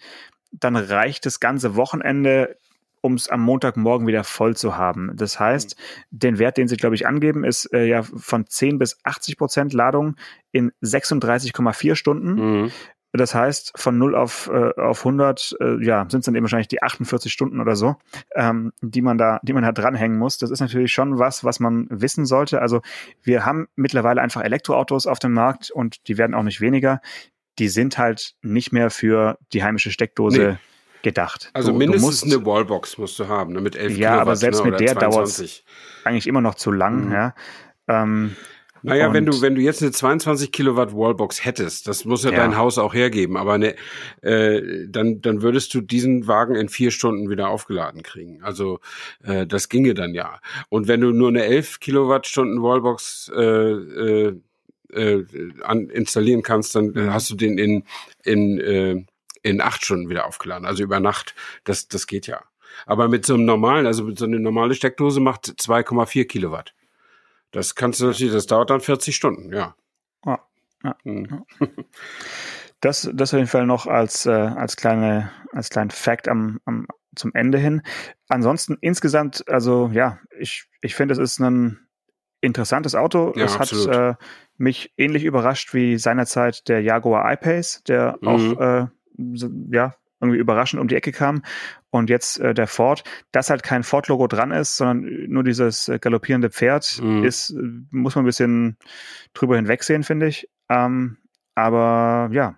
dann reicht das ganze Wochenende um es am Montagmorgen wieder voll zu haben. Das heißt, mhm. den Wert, den sie, glaube ich, angeben, ist äh, ja von 10 bis 80 Prozent Ladung in 36,4 Stunden. Mhm. Das heißt, von 0 auf, äh, auf 100, äh, ja, sind es dann eben wahrscheinlich die 48 Stunden oder so, ähm, die man da, die man da dranhängen muss. Das ist natürlich schon was, was man wissen sollte. Also wir haben mittlerweile einfach Elektroautos auf dem Markt und die werden auch nicht weniger. Die sind halt nicht mehr für die heimische Steckdose nee gedacht. Also du, mindestens du musst, eine Wallbox musst du haben, ne, mit 11 Ja, Kilowatt, aber selbst ne, mit der dauert es eigentlich immer noch zu lang. Mhm. Ja. Ähm, naja, wenn du, wenn du jetzt eine 22 Kilowatt Wallbox hättest, das muss ja, ja. dein Haus auch hergeben, aber ne, äh, dann, dann würdest du diesen Wagen in vier Stunden wieder aufgeladen kriegen. Also äh, das ginge dann ja. Und wenn du nur eine 11 Kilowattstunden Wallbox äh, äh, äh, an, installieren kannst, dann mhm. hast du den in, in äh, in acht Stunden wieder aufgeladen, also über Nacht. Das, das geht ja. Aber mit so einem normalen, also mit so einer normale Steckdose macht 2,4 Kilowatt. Das kannst du natürlich, das dauert dann 40 Stunden, ja. ja, ja. Hm. Das, das auf jeden Fall noch als, äh, als kleine, als kleinen Fact am, am, zum Ende hin. Ansonsten insgesamt, also ja, ich, ich finde, es ist ein interessantes Auto. Ja, es absolut. hat äh, mich ähnlich überrascht wie seinerzeit der Jaguar I-Pace, der mhm. auch äh, ja, irgendwie überraschend um die Ecke kam. Und jetzt äh, der Ford, dass halt kein Ford-Logo dran ist, sondern nur dieses äh, galoppierende Pferd, mhm. ist, muss man ein bisschen drüber hinwegsehen, finde ich. Ähm, aber ja.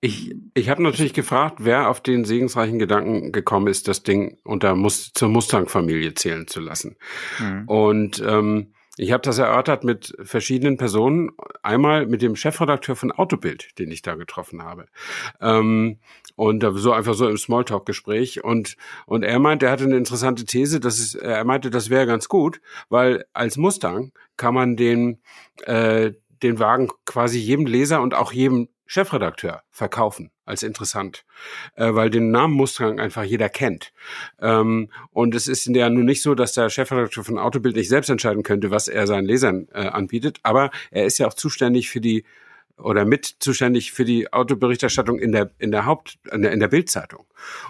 Ich, ich habe natürlich gefragt, wer auf den segensreichen Gedanken gekommen ist, das Ding unter Mus zur Mustang-Familie zählen zu lassen. Mhm. Und ähm, ich habe das erörtert mit verschiedenen Personen. Einmal mit dem Chefredakteur von Autobild, den ich da getroffen habe. Ähm, und so einfach so im Smalltalk-Gespräch. Und, und er meinte, er hatte eine interessante These, dass es, er meinte, das wäre ganz gut, weil als Mustang kann man den, äh, den Wagen quasi jedem Leser und auch jedem Chefredakteur verkaufen als interessant, äh, weil den Namen Mustang einfach jeder kennt. Ähm, und es ist ja nun nicht so, dass der Chefredakteur von Autobild nicht selbst entscheiden könnte, was er seinen Lesern äh, anbietet, aber er ist ja auch zuständig für die oder mit zuständig für die Autoberichterstattung in der in der Haupt in der, in der Bildzeitung.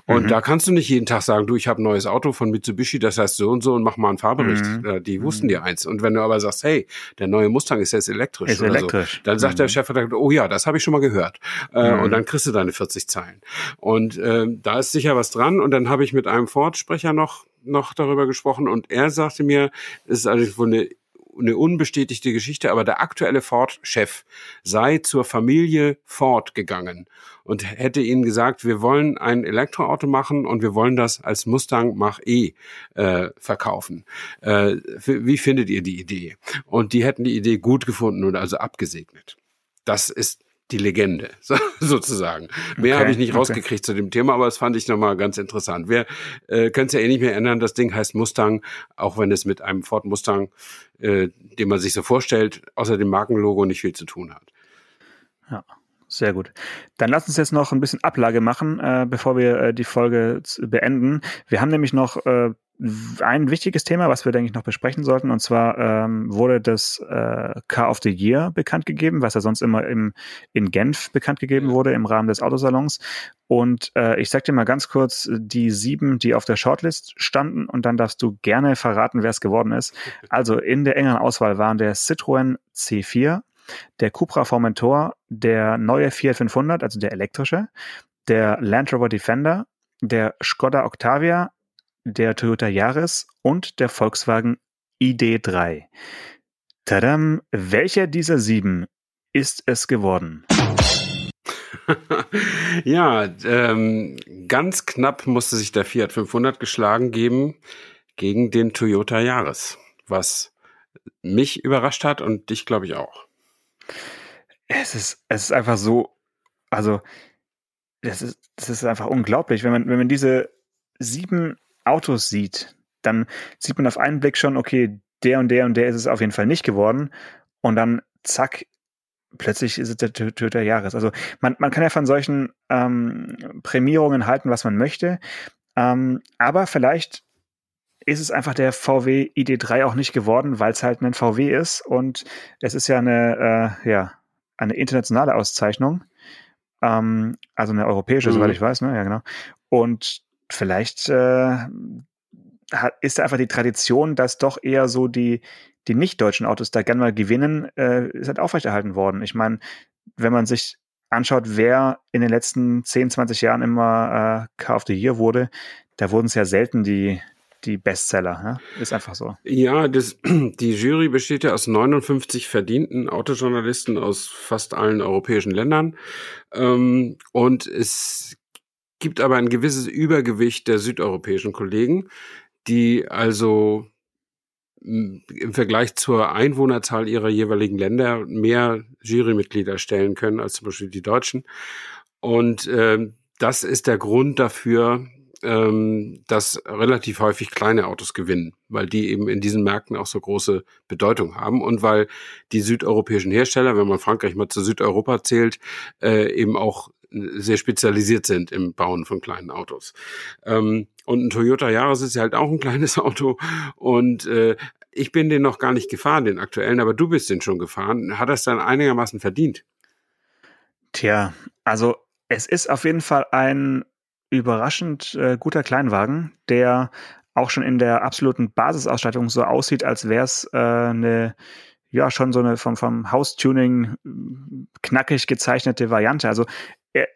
Und mhm. da kannst du nicht jeden Tag sagen, du, ich habe ein neues Auto von Mitsubishi, das heißt so und so und mach mal einen Fahrbericht. Mhm. Die wussten mhm. dir eins. Und wenn du aber sagst, hey, der neue Mustang ist jetzt elektrisch, ist elektrisch. So, dann sagt der mhm. Chefredakteur, oh ja, das habe ich schon mal gehört. Äh, und mhm. dann kriegst du deine 40 Zeilen. Und äh, da ist sicher was dran. Und dann habe ich mit einem Ford-Sprecher noch noch darüber gesprochen und er sagte mir, es ist eigentlich wohl eine eine unbestätigte Geschichte, aber der aktuelle Ford-Chef sei zur Familie Ford gegangen und hätte ihnen gesagt, wir wollen ein Elektroauto machen und wir wollen das als Mustang Mach-E äh, verkaufen. Äh, wie findet ihr die Idee? Und die hätten die Idee gut gefunden und also abgesegnet. Das ist die Legende, sozusagen. Mehr okay, habe ich nicht okay. rausgekriegt zu dem Thema, aber das fand ich nochmal ganz interessant. Wir äh, können es ja eh nicht mehr ändern. Das Ding heißt Mustang, auch wenn es mit einem Ford Mustang, äh, den man sich so vorstellt, außer dem Markenlogo nicht viel zu tun hat. Ja, Sehr gut. Dann lass uns jetzt noch ein bisschen Ablage machen, äh, bevor wir äh, die Folge beenden. Wir haben nämlich noch äh, ein wichtiges Thema, was wir, denke ich, noch besprechen sollten. Und zwar ähm, wurde das äh, Car of the Year bekannt gegeben, was ja sonst immer im, in Genf bekannt gegeben wurde im Rahmen des Autosalons. Und äh, ich sag dir mal ganz kurz die sieben, die auf der Shortlist standen. Und dann darfst du gerne verraten, wer es geworden ist. Also in der engeren Auswahl waren der Citroën C4, der Cupra Formentor, der neue Fiat 500, also der elektrische, der Land Rover Defender, der Skoda Octavia, der Toyota Yaris und der Volkswagen ID3. Tadam, welcher dieser sieben ist es geworden? ja, ähm, ganz knapp musste sich der Fiat 500 geschlagen geben gegen den Toyota Yaris, was mich überrascht hat und dich, glaube ich, auch. Es ist, es ist einfach so, also, das ist, das ist einfach unglaublich, wenn man, wenn man diese sieben Autos sieht, dann sieht man auf einen Blick schon, okay, der und der und der ist es auf jeden Fall nicht geworden. Und dann zack, plötzlich ist es der Toyota Jahres. Also man, man kann ja von solchen ähm, Prämierungen halten, was man möchte. Ähm, aber vielleicht ist es einfach der VW ID3 auch nicht geworden, weil es halt ein VW ist und es ist ja eine, äh, ja, eine internationale Auszeichnung. Ähm, also eine europäische, mhm. soweit ich weiß, ne? Ja, genau. Und vielleicht äh, hat, ist einfach die Tradition, dass doch eher so die, die nicht-deutschen Autos da gerne mal gewinnen, äh, ist halt aufrechterhalten worden. Ich meine, wenn man sich anschaut, wer in den letzten 10, 20 Jahren immer äh, Car of the Year wurde, da wurden es ja selten die, die Bestseller. Ne? Ist einfach so. Ja, das, die Jury besteht ja aus 59 verdienten Autojournalisten aus fast allen europäischen Ländern. Ähm, und es gibt aber ein gewisses Übergewicht der südeuropäischen Kollegen, die also hm, im Vergleich zur Einwohnerzahl ihrer jeweiligen Länder mehr Jurymitglieder stellen können als zum Beispiel die Deutschen. Und äh, das ist der Grund dafür, ähm, dass relativ häufig kleine Autos gewinnen, weil die eben in diesen Märkten auch so große Bedeutung haben und weil die südeuropäischen Hersteller, wenn man Frankreich mal zu Südeuropa zählt, äh, eben auch sehr spezialisiert sind im Bauen von kleinen Autos. Ähm, und ein Toyota Yaris ist ja halt auch ein kleines Auto und äh, ich bin den noch gar nicht gefahren, den aktuellen, aber du bist den schon gefahren. Hat das dann einigermaßen verdient? Tja, also es ist auf jeden Fall ein überraschend äh, guter Kleinwagen, der auch schon in der absoluten Basisausstattung so aussieht, als wäre es äh, eine ja schon so eine vom, vom House-Tuning knackig gezeichnete Variante. Also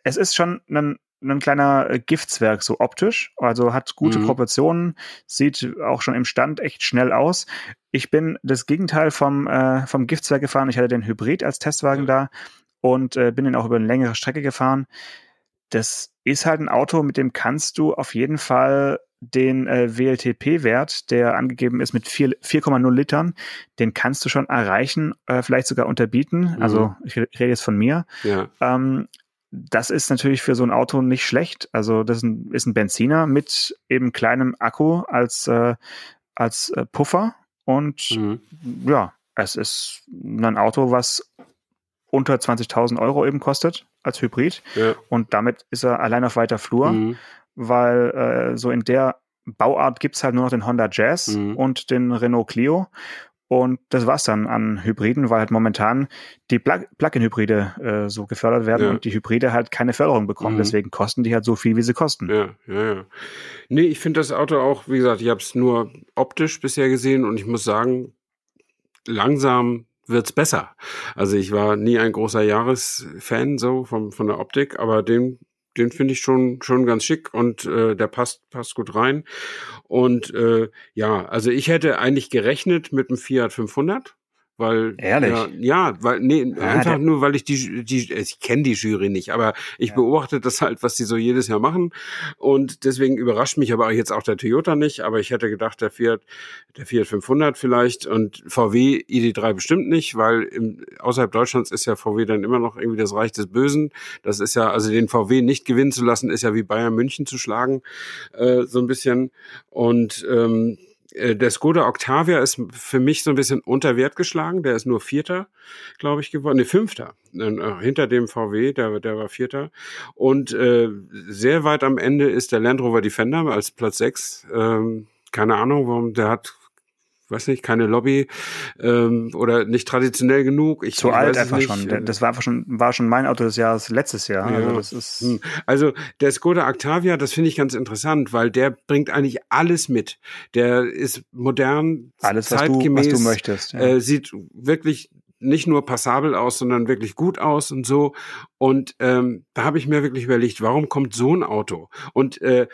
es ist schon ein, ein kleiner äh, Giftswerk, so optisch. Also hat gute mhm. Proportionen, sieht auch schon im Stand echt schnell aus. Ich bin das Gegenteil vom, äh, vom Giftswerk gefahren. Ich hatte den Hybrid als Testwagen mhm. da und äh, bin den auch über eine längere Strecke gefahren. Das ist halt ein Auto, mit dem kannst du auf jeden Fall den äh, WLTP-Wert, der angegeben ist mit 4,0 Litern, den kannst du schon erreichen, äh, vielleicht sogar unterbieten. Mhm. Also ich rede jetzt von mir. Ja. Ähm, das ist natürlich für so ein Auto nicht schlecht. Also das ist ein, ist ein Benziner mit eben kleinem Akku als, äh, als äh, Puffer. Und mhm. ja, es ist ein Auto, was unter 20.000 Euro eben kostet als Hybrid. Ja. Und damit ist er allein auf weiter Flur, mhm. weil äh, so in der Bauart gibt's halt nur noch den Honda Jazz mhm. und den Renault Clio. Und das war's dann an Hybriden, weil halt momentan die Plug-in-Hybride äh, so gefördert werden ja. und die Hybride halt keine Förderung bekommen. Mhm. Deswegen kosten die halt so viel, wie sie kosten. Ja, ja, ja. Nee, ich finde das Auto auch, wie gesagt, ich habe es nur optisch bisher gesehen und ich muss sagen, langsam wird's besser. Also ich war nie ein großer Jahresfan so vom, von der Optik, aber den den finde ich schon schon ganz schick und äh, der passt passt gut rein. Und äh, ja, also ich hätte eigentlich gerechnet mit dem Fiat 500 weil Ehrlich? Ja, ja weil nee, ja, einfach nur weil ich die die ich kenne die Jury nicht, aber ich ja. beobachte das halt, was die so jedes Jahr machen und deswegen überrascht mich aber jetzt auch der Toyota nicht, aber ich hätte gedacht, der Fiat der Fiat 500 vielleicht und VW ID3 bestimmt nicht, weil im, außerhalb Deutschlands ist ja VW dann immer noch irgendwie das Reich des Bösen. Das ist ja also den VW nicht gewinnen zu lassen, ist ja wie Bayern München zu schlagen, äh, so ein bisschen und ähm, äh, der Skoda Octavia ist für mich so ein bisschen unter Wert geschlagen. Der ist nur Vierter, glaube ich, geworden. Ne, Fünfter. Äh, hinter dem VW, der, der war Vierter. Und äh, sehr weit am Ende ist der Land Rover Defender als Platz sechs. Ähm, keine Ahnung, warum der hat weiß nicht, keine Lobby ähm, oder nicht traditionell genug. Ich, Zu alt einfach schon. Das war einfach schon, war schon mein Auto des Jahres letztes Jahr. Ja. Also, das ist hm. also der Skoda Octavia, das finde ich ganz interessant, weil der bringt eigentlich alles mit. Der ist modern, alles, zeitgemäß, was du, was du möchtest. Ja. Äh, sieht wirklich nicht nur passabel aus, sondern wirklich gut aus und so. Und ähm, da habe ich mir wirklich überlegt, warum kommt so ein Auto? Und äh,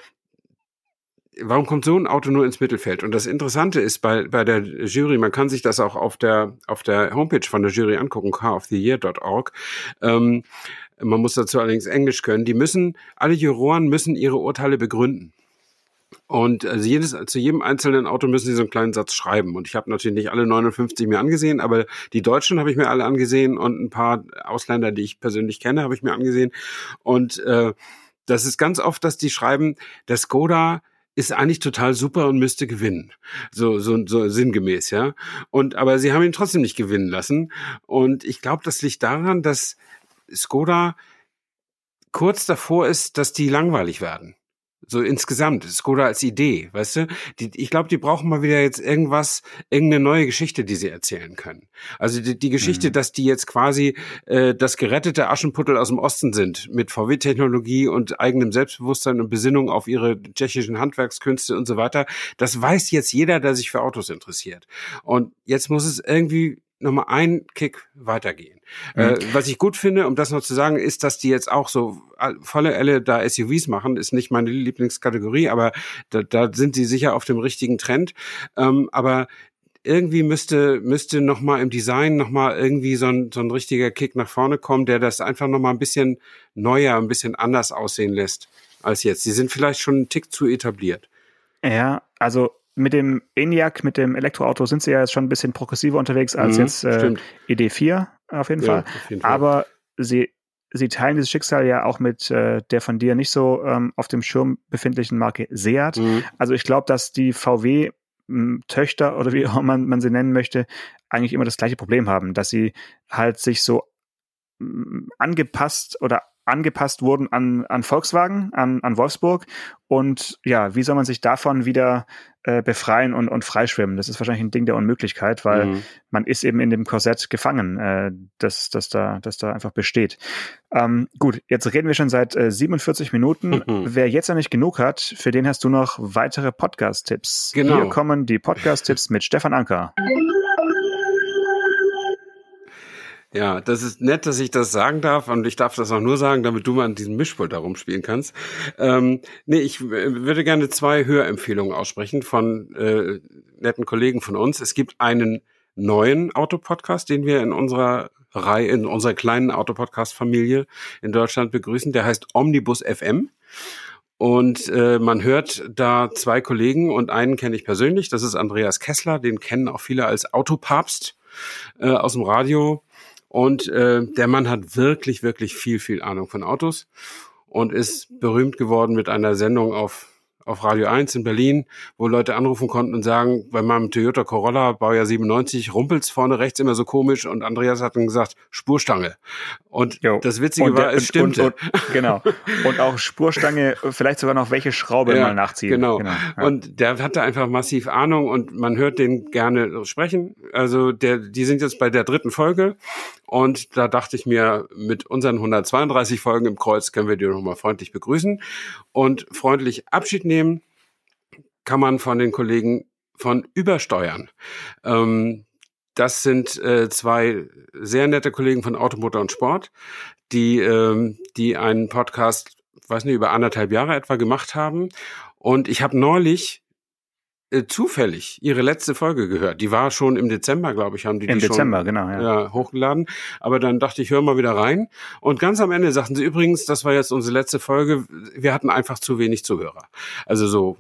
warum kommt so ein Auto nur ins Mittelfeld? Und das Interessante ist bei, bei der Jury, man kann sich das auch auf der, auf der Homepage von der Jury angucken, caroftheyear.org. Ähm, man muss dazu allerdings Englisch können. Die müssen, alle Juroren müssen ihre Urteile begründen. Und also jedes, zu jedem einzelnen Auto müssen sie so einen kleinen Satz schreiben. Und ich habe natürlich nicht alle 59 mir angesehen, aber die Deutschen habe ich mir alle angesehen und ein paar Ausländer, die ich persönlich kenne, habe ich mir angesehen. Und äh, das ist ganz oft, dass die schreiben, der Skoda ist eigentlich total super und müsste gewinnen. So, so, so sinngemäß, ja. Und, aber sie haben ihn trotzdem nicht gewinnen lassen. Und ich glaube, das liegt daran, dass Skoda kurz davor ist, dass die langweilig werden. So insgesamt, Skoda als Idee, weißt du? Die, ich glaube, die brauchen mal wieder jetzt irgendwas, irgendeine neue Geschichte, die sie erzählen können. Also die, die Geschichte, mhm. dass die jetzt quasi äh, das gerettete Aschenputtel aus dem Osten sind, mit VW-Technologie und eigenem Selbstbewusstsein und Besinnung auf ihre tschechischen Handwerkskünste und so weiter, das weiß jetzt jeder, der sich für Autos interessiert. Und jetzt muss es irgendwie nochmal einen Kick weitergehen. Mhm. Äh, was ich gut finde, um das noch zu sagen, ist, dass die jetzt auch so volle Elle da SUVs machen, ist nicht meine Lieblingskategorie, aber da, da sind sie sicher auf dem richtigen Trend. Ähm, aber irgendwie müsste müsste noch mal im Design noch mal irgendwie so ein, so ein richtiger Kick nach vorne kommen, der das einfach noch mal ein bisschen neuer, ein bisschen anders aussehen lässt als jetzt. Sie sind vielleicht schon einen Tick zu etabliert. Ja, also mit dem ENIAC, mit dem Elektroauto sind sie ja jetzt schon ein bisschen progressiver unterwegs als mhm, jetzt äh, ED4 auf jeden, ja, auf jeden Fall. Aber sie, sie teilen dieses Schicksal ja auch mit äh, der von dir nicht so ähm, auf dem Schirm befindlichen Marke Seat. Mhm. Also ich glaube, dass die VW Töchter oder wie auch man, man sie nennen möchte, eigentlich immer das gleiche Problem haben, dass sie halt sich so angepasst oder angepasst wurden an, an Volkswagen, an, an Wolfsburg. Und ja, wie soll man sich davon wieder äh, befreien und, und freischwimmen? Das ist wahrscheinlich ein Ding der Unmöglichkeit, weil mhm. man ist eben in dem Korsett gefangen, äh, das, das, da, das da einfach besteht. Ähm, gut, jetzt reden wir schon seit äh, 47 Minuten. Mhm. Wer jetzt noch nicht genug hat, für den hast du noch weitere Podcast-Tipps. Genau. Hier kommen die Podcast-Tipps mit Stefan Anker. Ja, das ist nett, dass ich das sagen darf und ich darf das auch nur sagen, damit du mal an diesem Mischpult da rumspielen kannst. Ähm, nee, ich würde gerne zwei Hörempfehlungen aussprechen von äh, netten Kollegen von uns. Es gibt einen neuen Autopodcast, den wir in unserer Reihe, in unserer kleinen Autopodcast-Familie in Deutschland begrüßen. Der heißt Omnibus FM. Und äh, man hört da zwei Kollegen und einen kenne ich persönlich, das ist Andreas Kessler, den kennen auch viele als Autopapst äh, aus dem Radio. Und äh, der Mann hat wirklich, wirklich viel, viel Ahnung von Autos und ist berühmt geworden mit einer Sendung auf auf Radio 1 in Berlin, wo Leute anrufen konnten und sagen, bei meinem Toyota Corolla, Baujahr 97, rumpelt's vorne rechts immer so komisch und Andreas hat dann gesagt, Spurstange. Und jo. das Witzige und, war, es stimmt. genau. Und auch Spurstange, vielleicht sogar noch welche Schraube ja, mal nachziehen. Genau. genau ja. Und der hatte einfach massiv Ahnung und man hört den gerne sprechen. Also der, die sind jetzt bei der dritten Folge und da dachte ich mir, mit unseren 132 Folgen im Kreuz können wir die nochmal freundlich begrüßen und freundlich Abschied nehmen kann man von den Kollegen von Übersteuern. Ähm, das sind äh, zwei sehr nette Kollegen von Automotor und Sport, die, ähm, die einen Podcast, weiß nicht, über anderthalb Jahre etwa gemacht haben. Und ich habe neulich äh, zufällig ihre letzte Folge gehört. Die war schon im Dezember, glaube ich, haben die Im die Dezember, schon, genau, ja. ja. hochgeladen. Aber dann dachte ich, hör mal wieder rein. Und ganz am Ende sagten sie übrigens, das war jetzt unsere letzte Folge, wir hatten einfach zu wenig Zuhörer. Also so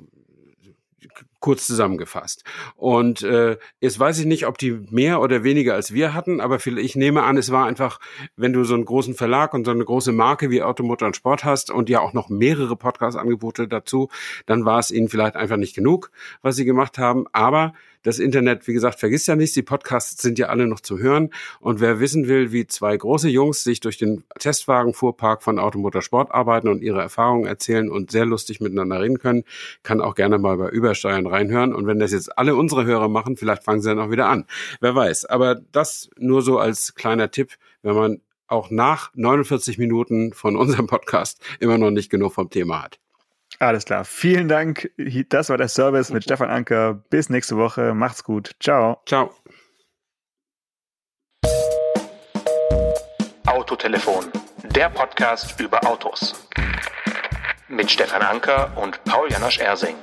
kurz zusammengefasst. Und äh, jetzt weiß ich nicht, ob die mehr oder weniger als wir hatten, aber ich nehme an, es war einfach, wenn du so einen großen Verlag und so eine große Marke wie Automotor und Sport hast und ja auch noch mehrere Podcast-Angebote dazu, dann war es ihnen vielleicht einfach nicht genug, was sie gemacht haben. Aber das Internet, wie gesagt, vergisst ja nichts. Die Podcasts sind ja alle noch zu hören. Und wer wissen will, wie zwei große Jungs sich durch den Testwagenfuhrpark von Automotor Sport arbeiten und ihre Erfahrungen erzählen und sehr lustig miteinander reden können, kann auch gerne mal bei Übersteuern reinhören. Und wenn das jetzt alle unsere Hörer machen, vielleicht fangen sie dann auch wieder an. Wer weiß. Aber das nur so als kleiner Tipp, wenn man auch nach 49 Minuten von unserem Podcast immer noch nicht genug vom Thema hat. Alles klar. Vielen Dank. Das war der Service mit Stefan Anker. Bis nächste Woche. Macht's gut. Ciao. Ciao. Autotelefon, der Podcast über Autos. Mit Stefan Anker und Paul Janosch Ersing.